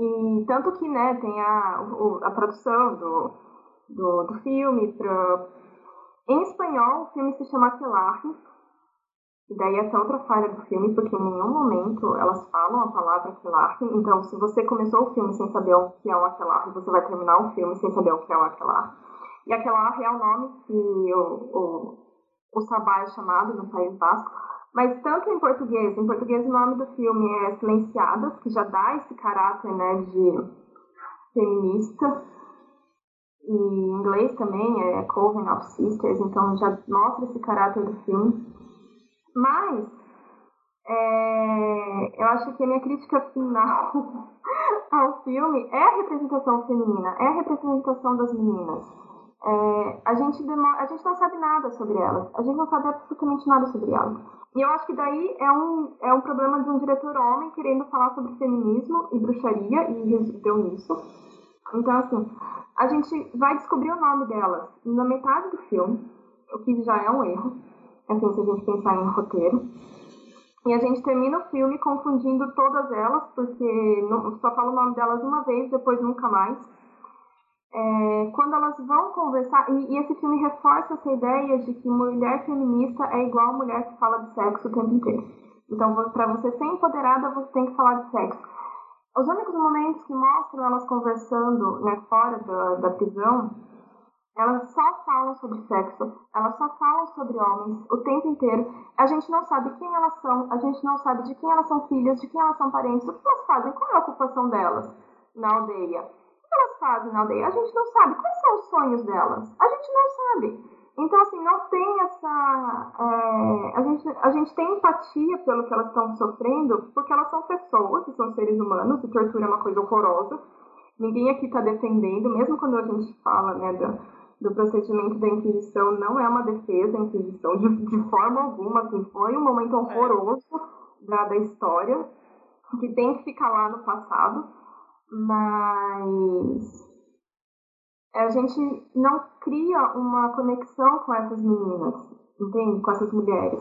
E tanto que, né, tem a, a produção do, do, do filme, pra, em espanhol o filme se chama Aquelarre, e daí essa é outra falha do filme, porque em nenhum momento elas falam a palavra aquelarre. Então, se você começou o filme sem saber o que é o aquelarre, você vai terminar o filme sem saber o que é o aquelarre. E aquelarre é o nome que o, o, o sabá é chamado no País Basco. Mas tanto em português, em português o nome do filme é Silenciadas, que já dá esse caráter né, de feminista. E em inglês também é Coven of Sisters, então já mostra esse caráter do filme. Mas é, eu acho que a minha crítica final ao filme é a representação feminina, é a representação das meninas. É, a, gente a gente não sabe nada sobre elas, a gente não sabe absolutamente nada sobre elas. E eu acho que daí é um, é um problema de um diretor homem querendo falar sobre feminismo e bruxaria e resolveu nisso. Então, assim, a gente vai descobrir o nome delas na metade do filme, o que já é um erro assim, se a gente pensar em roteiro. E a gente termina o filme confundindo todas elas, porque não, só fala o nome delas uma vez, depois nunca mais. É, quando elas vão conversar, e, e, esse filme reforça essa ideia de que mulher feminista é igual mulher que fala de sexo o tempo inteiro. Então, para você ser empoderada, você tem que falar de sexo. Os únicos momentos que mostram elas conversando né, fora da, da prisão elas só falam sobre sexo, elas só falam sobre homens o tempo inteiro. A gente não sabe quem elas são, a gente não sabe de quem elas são filhas, de quem elas são parentes, o que elas fazem, qual é a ocupação delas na aldeia. O que elas fazem na aldeia? A gente não sabe. Quais são os sonhos delas? A gente não sabe. Então, assim, não tem essa. É, a, gente, a gente tem empatia pelo que elas estão sofrendo, porque elas são pessoas, são seres humanos, e tortura é uma coisa horrorosa. Ninguém aqui está defendendo, mesmo quando a gente fala, né, da, do procedimento da Inquisição não é uma defesa da Inquisição de, de forma alguma, assim, foi um momento é. horroroso da, da história, que tem que ficar lá no passado, mas a gente não cria uma conexão com essas meninas, entende? Com essas mulheres.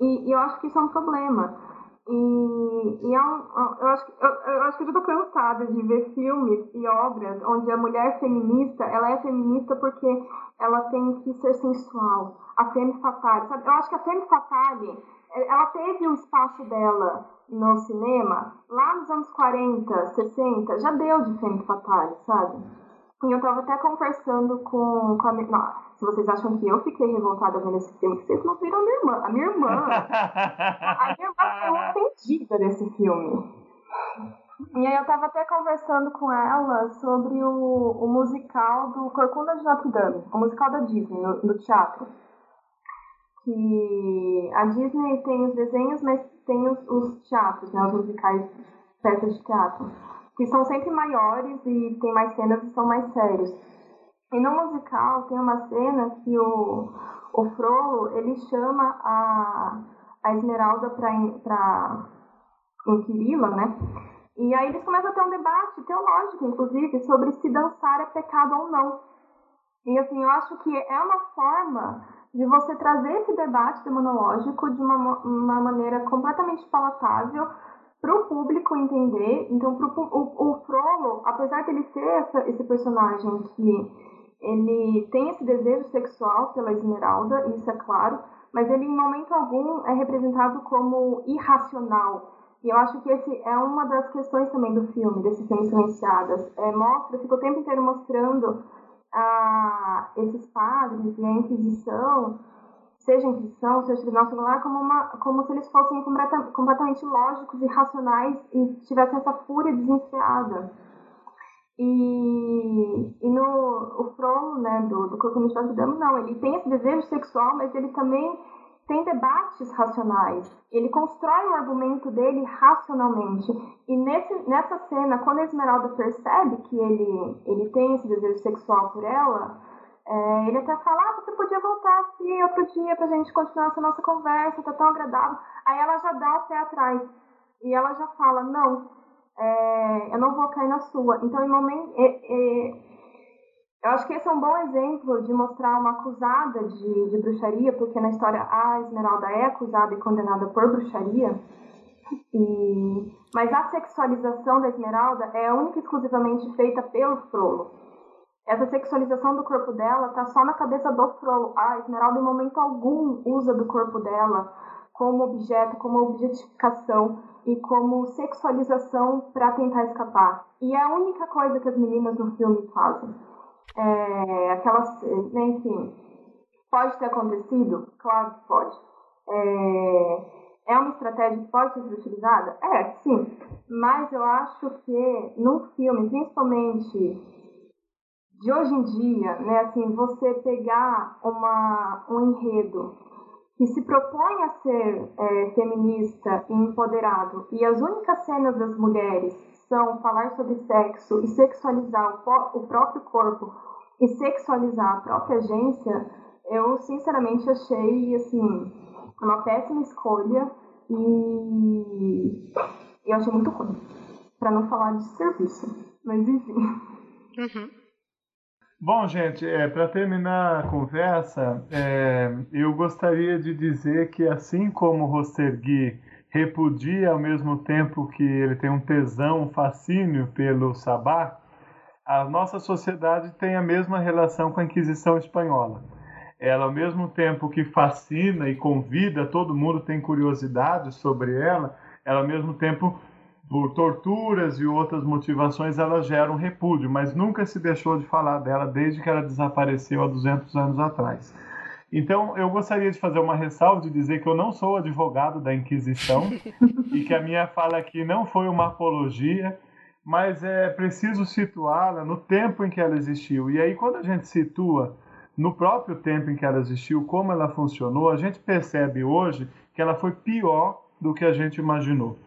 E, e eu acho que isso é um problema. E, e é um, eu, acho, eu, eu acho que eu já tô cansada de ver filmes e obras onde a mulher feminista, ela é feminista porque ela tem que ser sensual. A femme fatale, sabe? Eu acho que a femme fatale, ela teve o espaço dela no cinema lá nos anos 40, 60, já deu de femme fatale, sabe? E eu tava até conversando com, com a minha. Não, se vocês acham que eu fiquei revoltada vendo esse filme, vocês não viram a minha irmã. A minha irmã. a minha irmã foi ofendida desse filme. E aí eu tava até conversando com ela sobre o, o musical do Corcunda de Notre Dame, o musical da Disney, no, no teatro. Que a Disney tem os desenhos, mas tem os, os teatros, né, os musicais, peças de teatro que são sempre maiores e tem mais cenas e são mais sérios. E no musical tem uma cena que o, o Frollo, ele chama a, a Esmeralda para inquiri-la, né? E aí eles começam a ter um debate teológico, inclusive, sobre se dançar é pecado ou não. E assim, eu acho que é uma forma de você trazer esse debate demonológico de uma, uma maneira completamente palatável para o público entender. Então, pro, o, o Frollo, apesar de ele ser essa, esse personagem que ele tem esse desejo sexual pela Esmeralda, isso é claro, mas ele em momento algum é representado como irracional. E eu acho que esse é uma das questões também do filme, desses filmes silenciadas. É, mostra, fica o tempo inteiro mostrando ah, esses padres e a Inquisição, seja a Inquisição, seja Tribunal Secular, como, uma, como se eles fossem completa, completamente lógicos e racionais e tivessem essa fúria desenfreada. E, e no o Frollo, né, do, do Corpo Místico Dama, não, ele tem esse desejo sexual, mas ele também tem debates racionais. Ele constrói o argumento dele racionalmente. E nesse, nessa cena, quando a Esmeralda percebe que ele, ele tem esse desejo sexual por ela, é, ele até fala: ah, você podia voltar aqui outro dia pra gente continuar essa nossa conversa, tá tão agradável. Aí ela já dá o pé atrás. E ela já fala: não, é, eu não vou cair na sua. Então, em momento. É, eu acho que esse é um bom exemplo de mostrar uma acusada de, de bruxaria, porque na história a Esmeralda é acusada e condenada por bruxaria. E, mas a sexualização da Esmeralda é única e exclusivamente feita pelo Frollo. Essa sexualização do corpo dela está só na cabeça do Frollo. A Esmeralda, em momento algum, usa do corpo dela como objeto, como objetificação e como sexualização para tentar escapar. E é a única coisa que as meninas no filme fazem é, aquelas, né, enfim, pode ter acontecido? Claro que pode. É, é uma estratégia que pode ser utilizada? É, sim. Mas eu acho que num filme, principalmente de hoje em dia, né, assim, você pegar uma, um enredo que se propõe a ser é, feminista e empoderado e as únicas cenas das mulheres são falar sobre sexo e sexualizar o, o próprio corpo e sexualizar a própria agência, eu sinceramente achei assim uma péssima escolha e eu achei muito ruim. Para não falar de serviço, mas enfim. Uhum.
Bom, gente, é, para terminar a conversa, é, eu gostaria de dizer que assim como o Rostergui repudia ao mesmo tempo que ele tem um tesão, um fascínio pelo sabá, a nossa sociedade tem a mesma relação com a Inquisição espanhola. Ela, ao mesmo tempo que fascina e convida, todo mundo tem curiosidade sobre ela, ela, ao mesmo tempo, por torturas e outras motivações, ela gera um repúdio, mas nunca se deixou de falar dela desde que ela desapareceu há 200 anos atrás. Então, eu gostaria de fazer uma ressalva de dizer que eu não sou advogado da Inquisição e que a minha fala aqui não foi uma apologia, mas é preciso situá-la no tempo em que ela existiu. E aí, quando a gente situa no próprio tempo em que ela existiu, como ela funcionou, a gente percebe hoje que ela foi pior do que a gente imaginou.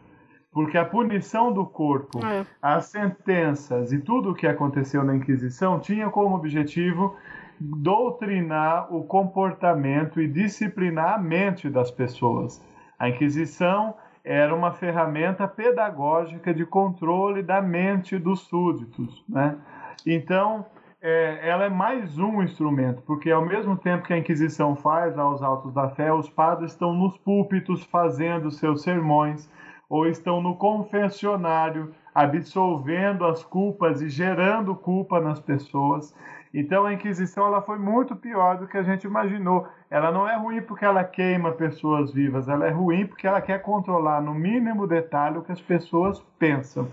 Porque a punição do corpo, é. as sentenças e tudo o que aconteceu na Inquisição tinha como objetivo doutrinar o comportamento e disciplinar a mente das pessoas. A Inquisição era uma ferramenta pedagógica de controle da mente dos súditos. Né? Então, é, ela é mais um instrumento, porque ao mesmo tempo que a Inquisição faz aos autos da fé, os padres estão nos púlpitos fazendo seus sermões, ou estão no confessionário absolvendo as culpas e gerando culpa nas pessoas. Então a Inquisição ela foi muito pior do que a gente imaginou. Ela não é ruim porque ela queima pessoas vivas, ela é ruim porque ela quer controlar no mínimo detalhe o que as pessoas pensam.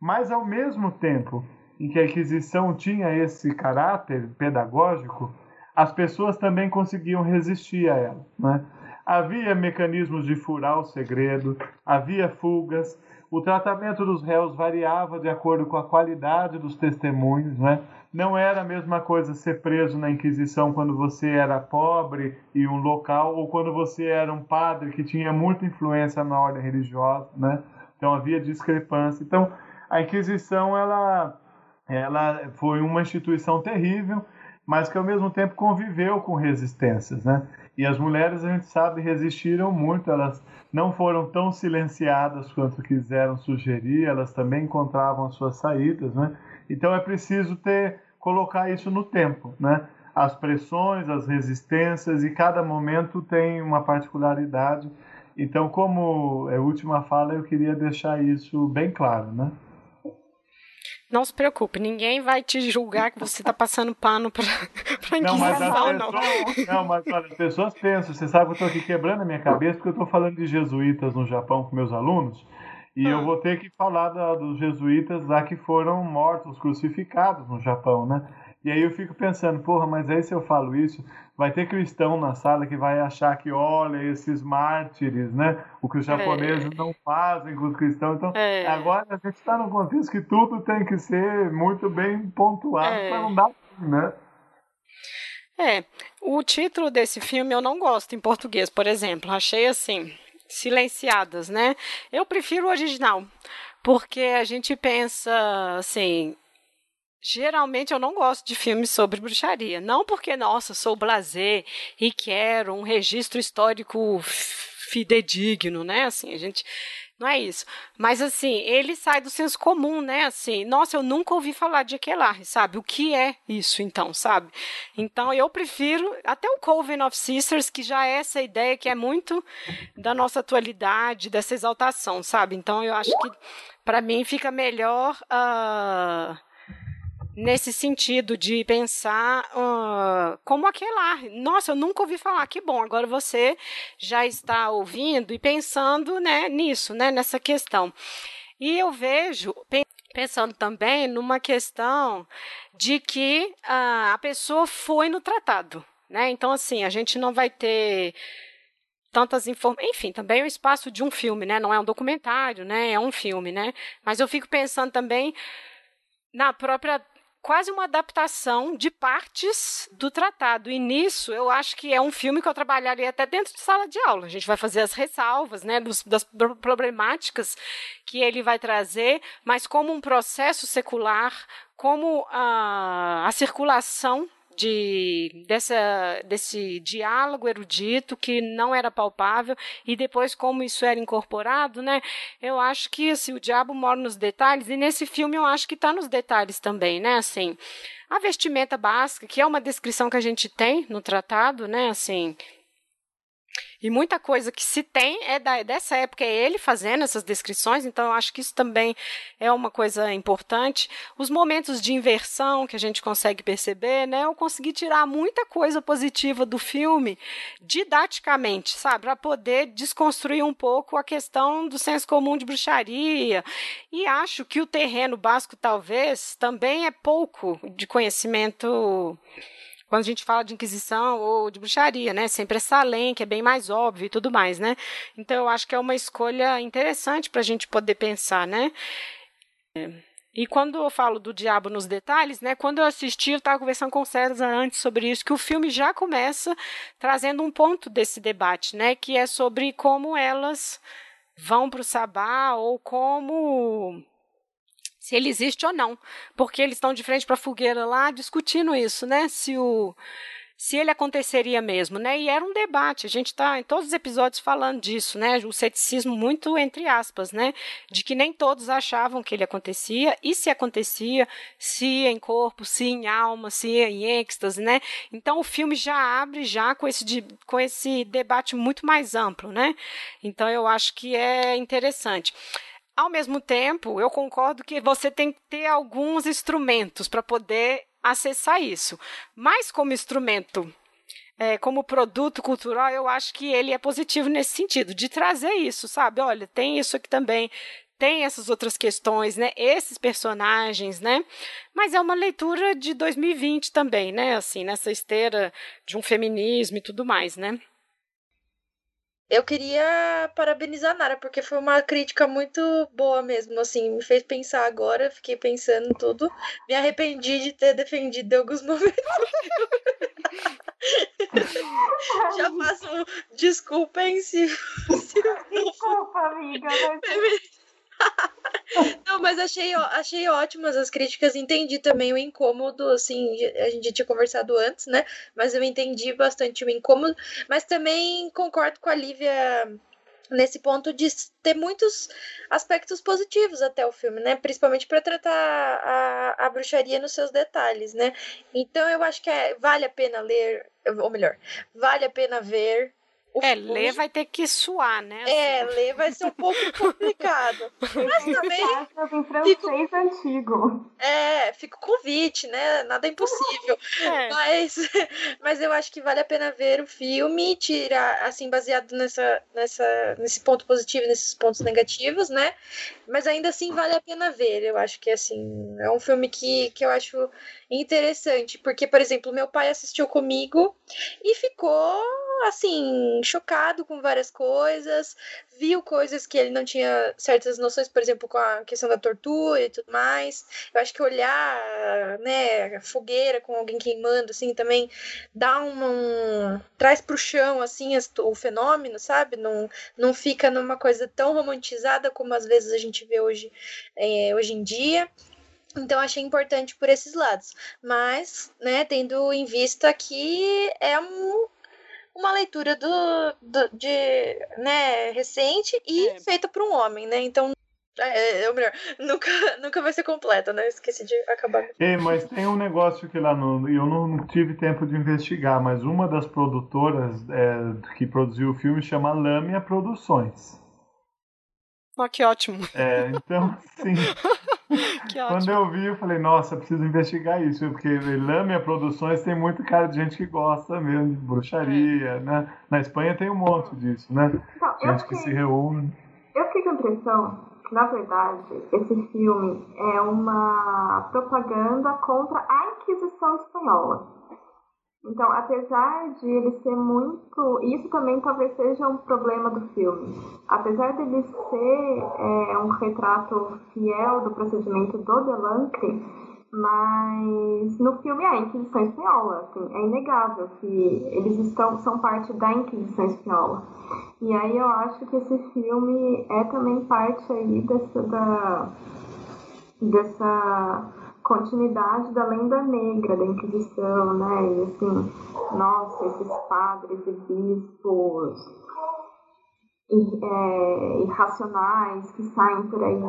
Mas ao mesmo tempo em que a Inquisição tinha esse caráter pedagógico, as pessoas também conseguiam resistir a ela. Né? Havia mecanismos de furar o segredo, havia fugas, o tratamento dos réus variava de acordo com a qualidade dos testemunhos, né? Não era a mesma coisa ser preso na Inquisição quando você era pobre e um local, ou quando você era um padre que tinha muita influência na ordem religiosa, né? Então havia discrepância. Então a Inquisição ela, ela foi uma instituição terrível. mas que ao mesmo tempo conviveu com resistências, né? E as mulheres, a gente sabe, resistiram muito, elas não foram tão silenciadas quanto quiseram sugerir, elas também encontravam as suas saídas, né? Então é preciso ter colocar isso no tempo, né? As pressões, as resistências e cada momento tem uma particularidade. Então, como é última fala, eu queria deixar isso bem claro, né?
Não se preocupe, ninguém vai te julgar que você está passando pano para não. Mas
pessoas, não. não, mas olha, as pessoas pensam, você sabe que eu estou aqui quebrando a minha cabeça porque eu estou falando de jesuítas no Japão com meus alunos, e ah. eu vou ter que falar da, dos jesuítas lá que foram mortos, crucificados no Japão, né? E aí eu fico pensando, porra, mas aí se eu falo isso, vai ter cristão na sala que vai achar que, olha, esses mártires, né? O que os é. japoneses é. não fazem com os cristãos. Então, é. agora a gente está num contexto que tudo tem que ser muito bem pontuado é. para não dar, né?
É, o título desse filme eu não gosto em português, por exemplo. Achei assim, silenciadas, né? Eu prefiro o original, porque a gente pensa assim, Geralmente eu não gosto de filmes sobre bruxaria. Não porque, nossa, sou blazer e quero um registro histórico fidedigno, né? Assim, a gente. Não é isso. Mas, assim, ele sai do senso comum, né? Assim, nossa, eu nunca ouvi falar de Aquelarre, sabe? O que é isso, então, sabe? Então, eu prefiro até o Coven of Sisters, que já é essa ideia que é muito da nossa atualidade, dessa exaltação, sabe? Então, eu acho que, para mim, fica melhor. Uh nesse sentido de pensar uh, como aquele Nossa, eu nunca ouvi falar. Que bom, agora você já está ouvindo e pensando né, nisso, né, nessa questão. E eu vejo, pensando também numa questão de que uh, a pessoa foi no tratado. Né? Então, assim, a gente não vai ter tantas informações. Enfim, também é o espaço de um filme, né? Não é um documentário, né? É um filme, né? Mas eu fico pensando também na própria quase uma adaptação de partes do tratado. E nisso, eu acho que é um filme que eu trabalharia até dentro de sala de aula. A gente vai fazer as ressalvas, né, dos, das problemáticas que ele vai trazer, mas como um processo secular, como a, a circulação de, dessa, desse diálogo erudito que não era palpável e depois como isso era incorporado, né? Eu acho que assim, o diabo mora nos detalhes e nesse filme eu acho que está nos detalhes também, né? Assim, a vestimenta básica, que é uma descrição que a gente tem no tratado, né? Assim, e muita coisa que se tem é da, dessa época, é ele fazendo essas descrições, então eu acho que isso também é uma coisa importante. Os momentos de inversão que a gente consegue perceber, né? Eu consegui tirar muita coisa positiva do filme didaticamente, sabe? Para poder desconstruir um pouco a questão do senso comum de bruxaria. E acho que o terreno básico, talvez, também é pouco de conhecimento quando a gente fala de Inquisição ou de bruxaria, né? Sempre é Salem, que é bem mais óbvio e tudo mais, né? Então eu acho que é uma escolha interessante para a gente poder pensar, né? E quando eu falo do diabo nos detalhes, né? Quando eu assisti, eu estava conversando com o César antes sobre isso, que o filme já começa trazendo um ponto desse debate, né? Que é sobre como elas vão para o sabá ou como se ele existe ou não, porque eles estão de frente para a fogueira lá discutindo isso, né? Se o se ele aconteceria mesmo, né? E era um debate. A gente está em todos os episódios falando disso, né? O ceticismo muito entre aspas, né? De que nem todos achavam que ele acontecia e se acontecia, se em corpo, se em alma, se em êxtase, né? Então o filme já abre já com esse com esse debate muito mais amplo, né? Então eu acho que é interessante. Ao mesmo tempo, eu concordo que você tem que ter alguns instrumentos para poder acessar isso. Mas como instrumento é, como produto cultural, eu acho que ele é positivo nesse sentido, de trazer isso, sabe? Olha, tem isso aqui também, tem essas outras questões, né? Esses personagens, né? Mas é uma leitura de 2020 também, né? Assim, nessa esteira de um feminismo e tudo mais, né?
Eu queria parabenizar a Nara, porque foi uma crítica muito boa mesmo, assim, me fez pensar agora, fiquei pensando tudo. Me arrependi de ter defendido em alguns momentos. Já faço desculpem se, se
Desculpa, amiga. Mas...
Não, mas achei, achei ótimas as críticas, entendi também o incômodo, assim, a gente tinha conversado antes, né? Mas eu entendi bastante o incômodo, mas também concordo com a Lívia nesse ponto de ter muitos aspectos positivos até o filme, né? Principalmente para tratar a, a bruxaria nos seus detalhes, né? Então eu acho que é, vale a pena ler, ou melhor, vale a pena ver
é, ler vai ter que suar, né?
É, assim. ler vai ser um pouco complicado. Mas também.
Francês fico... antigo.
É, fica o convite, né? Nada é impossível. É. Mas, mas eu acho que vale a pena ver o filme, tirar, assim, baseado nessa, nessa, nesse ponto positivo, nesses pontos negativos, né? Mas ainda assim vale a pena ver. Eu acho que, assim, é um filme que, que eu acho interessante. Porque, por exemplo, meu pai assistiu comigo e ficou assim, chocado com várias coisas, viu coisas que ele não tinha certas noções, por exemplo, com a questão da tortura e tudo mais. Eu acho que olhar, né, fogueira com alguém queimando, assim, também dá. Um, traz pro chão, assim, o fenômeno, sabe? Não, não fica numa coisa tão romantizada como às vezes a gente vê hoje, é, hoje em dia. Então achei importante por esses lados. Mas, né, tendo em vista que é um, uma leitura do, do de, né, recente e é. feita por um homem, né? Então é, é, o melhor, nunca, nunca vai ser completa, né? Esqueci de acabar.
É, mas tem um negócio que lá no. Eu não tive tempo de investigar, mas uma das produtoras é, que produziu o filme chama Lâmia Produções.
Oh, que ótimo.
É, então, sim. Quando eu vi, eu falei, nossa, preciso investigar isso, porque Lâmia Produções tem muito cara de gente que gosta mesmo de bruxaria, é. né? Na Espanha tem um monte disso, né? Então, gente que se reúne.
Eu fiquei com a impressão que, na verdade, esse filme é uma propaganda contra a Inquisição Espanhola. Então, apesar de ele ser muito. Isso também talvez seja um problema do filme. Apesar de ele ser é, um retrato fiel do procedimento do Delancre, mas no filme é a Inquisição Espanhola. Assim, é inegável que eles estão, são parte da Inquisição Espanhola. E aí eu acho que esse filme é também parte aí dessa. Da, dessa continuidade da lenda negra da Inquisição, né? E assim, nossa, esses padres e bispos é, irracionais que saem por aí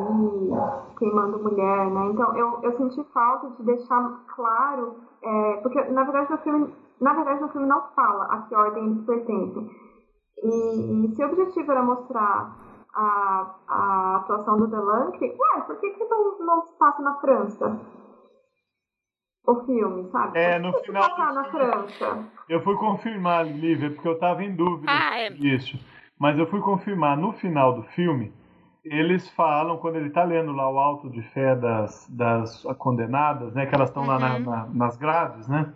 queimando mulher, né? Então eu, eu senti falta de deixar claro, é, porque na verdade no filme, na verdade no filme não fala a que ordem eles pertencem. E, e se o objetivo era mostrar a, a atuação do Delancre, ué, por que, que não, não se passa na França? O filme, sabe? É,
no final.
na França.
Eu fui confirmar, Lívia, porque eu estava em dúvida ah, é. disso. Mas eu fui confirmar no final do filme. Eles falam, quando ele está lendo lá o alto de fé das, das condenadas, né? Que elas estão uhum. lá na, uhum. na, nas grades, né?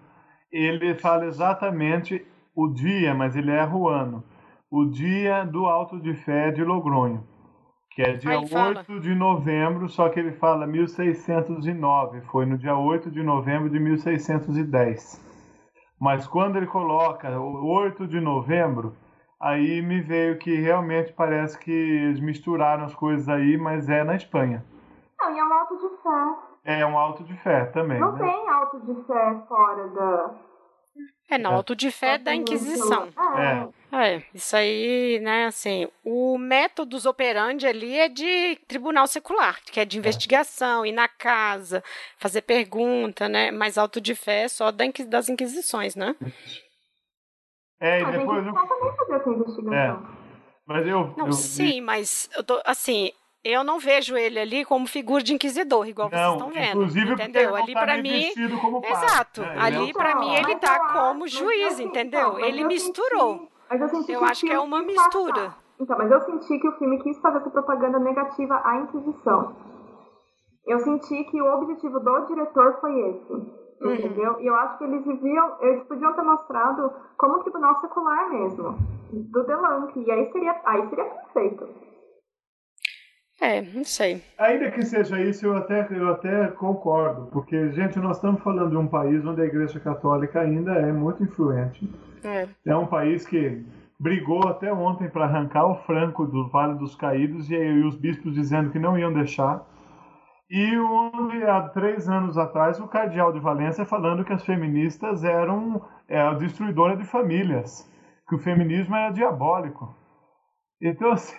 Ele fala exatamente o dia, mas ele erra o ano. O dia do alto de fé de Logronho que é dia 8 de novembro, só que ele fala 1609, foi no dia 8 de novembro de 1610. Mas quando ele coloca 8 de novembro, aí me veio que realmente parece que eles misturaram as coisas aí, mas é na Espanha.
Não, e é um alto de fé.
É um alto de fé também.
Não
né?
tem alto de fé fora da,
é, não, auto de fé da Inquisição. É. é. Isso aí, né, assim, o métodos operandi ali é de tribunal secular, que é de investigação, ir na casa, fazer pergunta, né, mas auto de fé é só das Inquisições, né?
É, e depois... Eu... também fazer investigação. É. Mas eu...
Não,
eu...
sim, mas eu tô, assim, eu não vejo ele ali como figura de inquisidor, igual não, vocês estão vendo.
Inclusive
entendeu?
Ali
tá para mim,
exato.
Né? Ali para mim ele tá como juiz, entendeu? Ele misturou.
Eu,
eu acho que é uma mistura.
Então, mas eu senti que o filme quis fazer essa propaganda negativa à Inquisição. Eu senti que o objetivo do diretor foi esse. Uhum. Entendeu? E eu acho que eles viviam, eles podiam ter mostrado como um tribunal secular mesmo, do Delanque, e aí seria, aí seria perfeito.
É, não sei.
Ainda que seja isso, eu até, eu até concordo, porque, gente, nós estamos falando de um país onde a Igreja Católica ainda é muito influente. É, é um país que brigou até ontem para arrancar o Franco do Vale dos Caídos e, e os bispos dizendo que não iam deixar. E há três anos atrás o cardeal de Valência falando que as feministas eram é, a destruidora de famílias, que o feminismo era diabólico. Então, assim,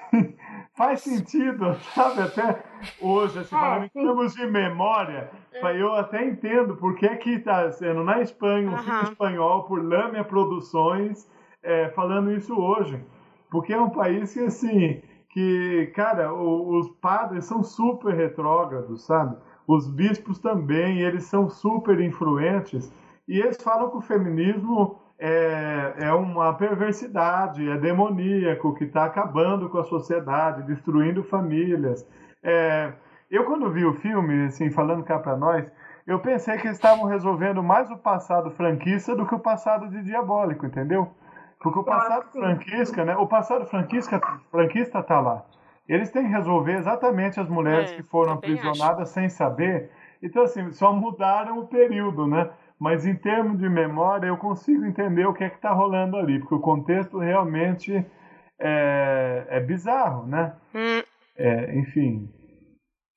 faz sentido, sabe? Até hoje, assim, é, falando em termos de memória, eu até entendo por que está sendo na Espanha um uhum. filme espanhol por Lâmia Produções é, falando isso hoje. Porque é um país que, assim, que, cara, o, os padres são super retrógrados, sabe? Os bispos também, eles são super influentes. E eles falam que o feminismo é, é uma perversidade, é demoníaco, que está acabando com a sociedade, destruindo famílias. É, eu, quando vi o filme, assim, falando cá para nós, eu pensei que eles estavam resolvendo mais o passado franquista do que o passado de diabólico, entendeu? Porque o passado franquista, né? O passado franquista, franquista tá lá. Eles têm que resolver exatamente as mulheres é, que foram aprisionadas acho. sem saber. Então, assim, só mudaram o período, né? Mas em termos de memória, eu consigo entender o que é que está rolando ali, porque o contexto realmente é, é bizarro, né? Hum. É, enfim.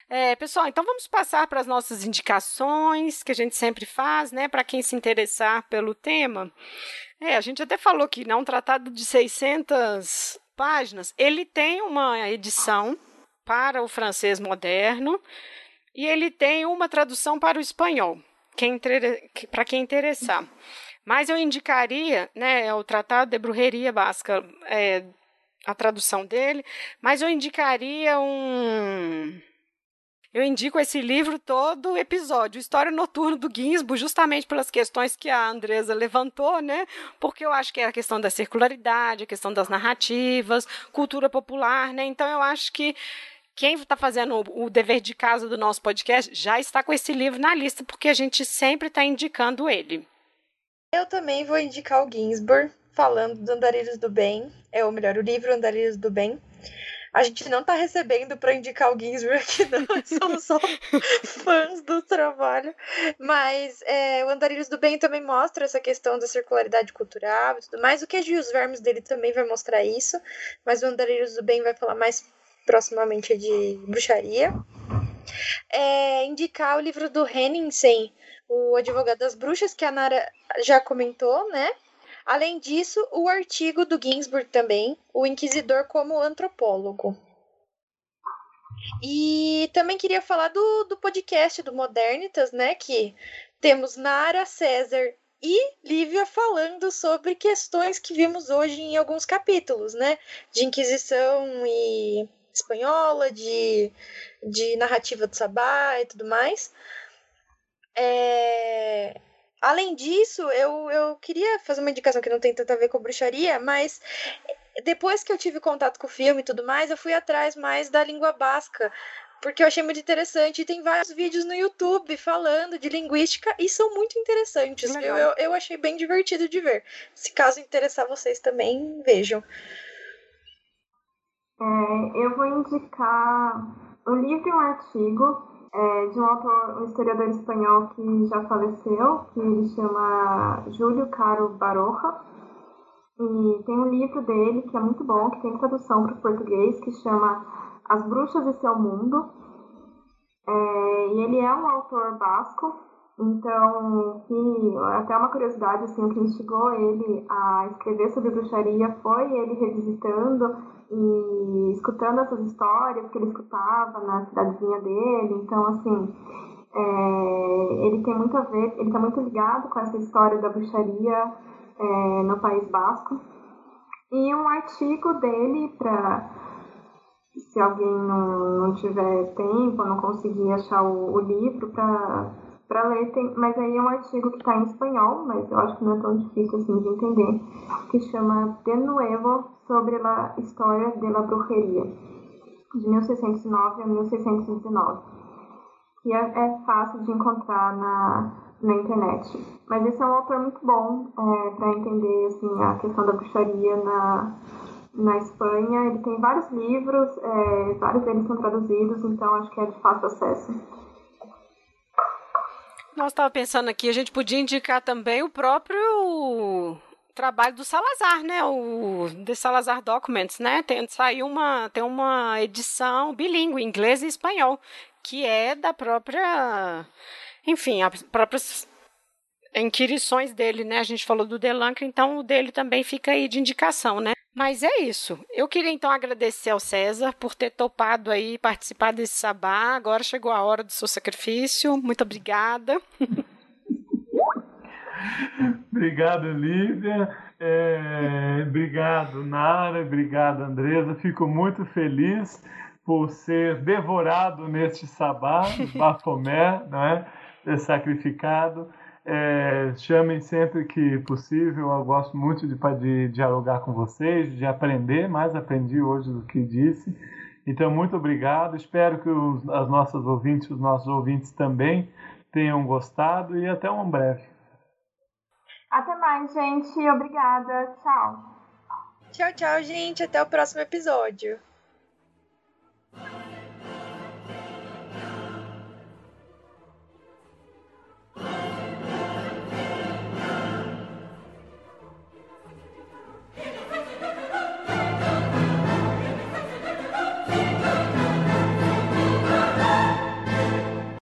É, pessoal, então vamos passar para as nossas indicações que a gente sempre faz, né? Para quem se interessar pelo tema. É, a gente até falou que não um tratado de 600 páginas, ele tem uma edição para o francês moderno e ele tem uma tradução para o espanhol, quem, para quem interessar. Mas eu indicaria, né, é o Tratado de Brujeria Basca, é, a tradução dele, mas eu indicaria um eu indico esse livro todo episódio, História Noturna do Ginsburg, justamente pelas questões que a Andresa levantou, né? Porque eu acho que é a questão da circularidade, a questão das narrativas, cultura popular, né? Então eu acho que quem está fazendo o dever de casa do nosso podcast já está com esse livro na lista, porque a gente sempre está indicando ele.
Eu também vou indicar o Ginsburg, falando do Andarilhos do Bem, é ou melhor, o livro Andarilhos do Bem. A gente não tá recebendo para indicar o Ginsburg aqui, não. Somos só fãs do trabalho. Mas é, o Andarilhos do Bem também mostra essa questão da circularidade cultural e tudo mais. O que os Vermes dele também vai mostrar isso. Mas o Andarilhos do Bem vai falar mais proximamente de bruxaria. É, indicar o livro do Henningsen, o Advogado das Bruxas, que a Nara já comentou, né? Além disso, o artigo do Ginsburg também, o Inquisidor como antropólogo. E também queria falar do, do podcast do Modernitas, né? Que temos Nara, César e Lívia falando sobre questões que vimos hoje em alguns capítulos, né? De Inquisição e espanhola, de, de narrativa do Sabá e tudo mais. É... Além disso, eu, eu queria fazer uma indicação que não tem tanto a ver com bruxaria, mas depois que eu tive contato com o filme e tudo mais, eu fui atrás mais da língua basca, porque eu achei muito interessante. E tem vários vídeos no YouTube falando de linguística e são muito interessantes. Eu, eu, eu, achei bem divertido de ver. Se caso interessar vocês também, vejam.
É, eu vou indicar o livro e um artigo é, de um autor, um historiador espanhol que já faleceu, que ele chama Júlio Caro Baroja. E tem um livro dele que é muito bom, que tem tradução para o português, que chama As Bruxas e Seu Mundo. É, e ele é um autor basco, então, que, até uma curiosidade, assim, o que instigou ele a escrever sobre bruxaria foi ele revisitando e escutando essas histórias que ele escutava na cidadezinha dele. Então, assim, é, ele tem muito a ver, ele está muito ligado com essa história da bruxaria é, no País Basco. E um artigo dele para se alguém não, não tiver tempo, não conseguir achar o, o livro para para ler, tem, mas aí é um artigo que está em espanhol, mas eu acho que não é tão difícil assim de entender, que chama De Nuevo sobre a História de la Brujeria, de 1609 a 1619, que é, é fácil de encontrar na, na internet. Mas esse é um autor muito bom é, para entender assim, a questão da bruxaria na, na Espanha. Ele tem vários livros, é, vários deles são traduzidos, então acho que é de fácil acesso.
Nós estava pensando aqui, a gente podia indicar também o próprio trabalho do Salazar, né? O The Salazar Documents, né? Tem, saiu uma, tem uma edição bilíngue, inglês e espanhol, que é da própria. Enfim, as próprias inquirições dele, né? A gente falou do Delancre, então o dele também fica aí de indicação, né? Mas é isso. Eu queria então agradecer ao César por ter topado aí participar desse sabá. Agora chegou a hora do seu sacrifício. Muito obrigada.
obrigado, Lívia. É, obrigado, Nara. Obrigado, Andresa. Fico muito feliz por ser devorado neste sabá, Bafomé, né? sacrificado. É, chamem sempre que possível. Eu gosto muito de, de dialogar com vocês, de aprender. Mais aprendi hoje do que disse. Então, muito obrigado. Espero que os, as nossas ouvintes, os nossos ouvintes também tenham gostado e até um breve.
Até mais, gente. Obrigada. Tchau.
Tchau, tchau, gente. Até o próximo episódio.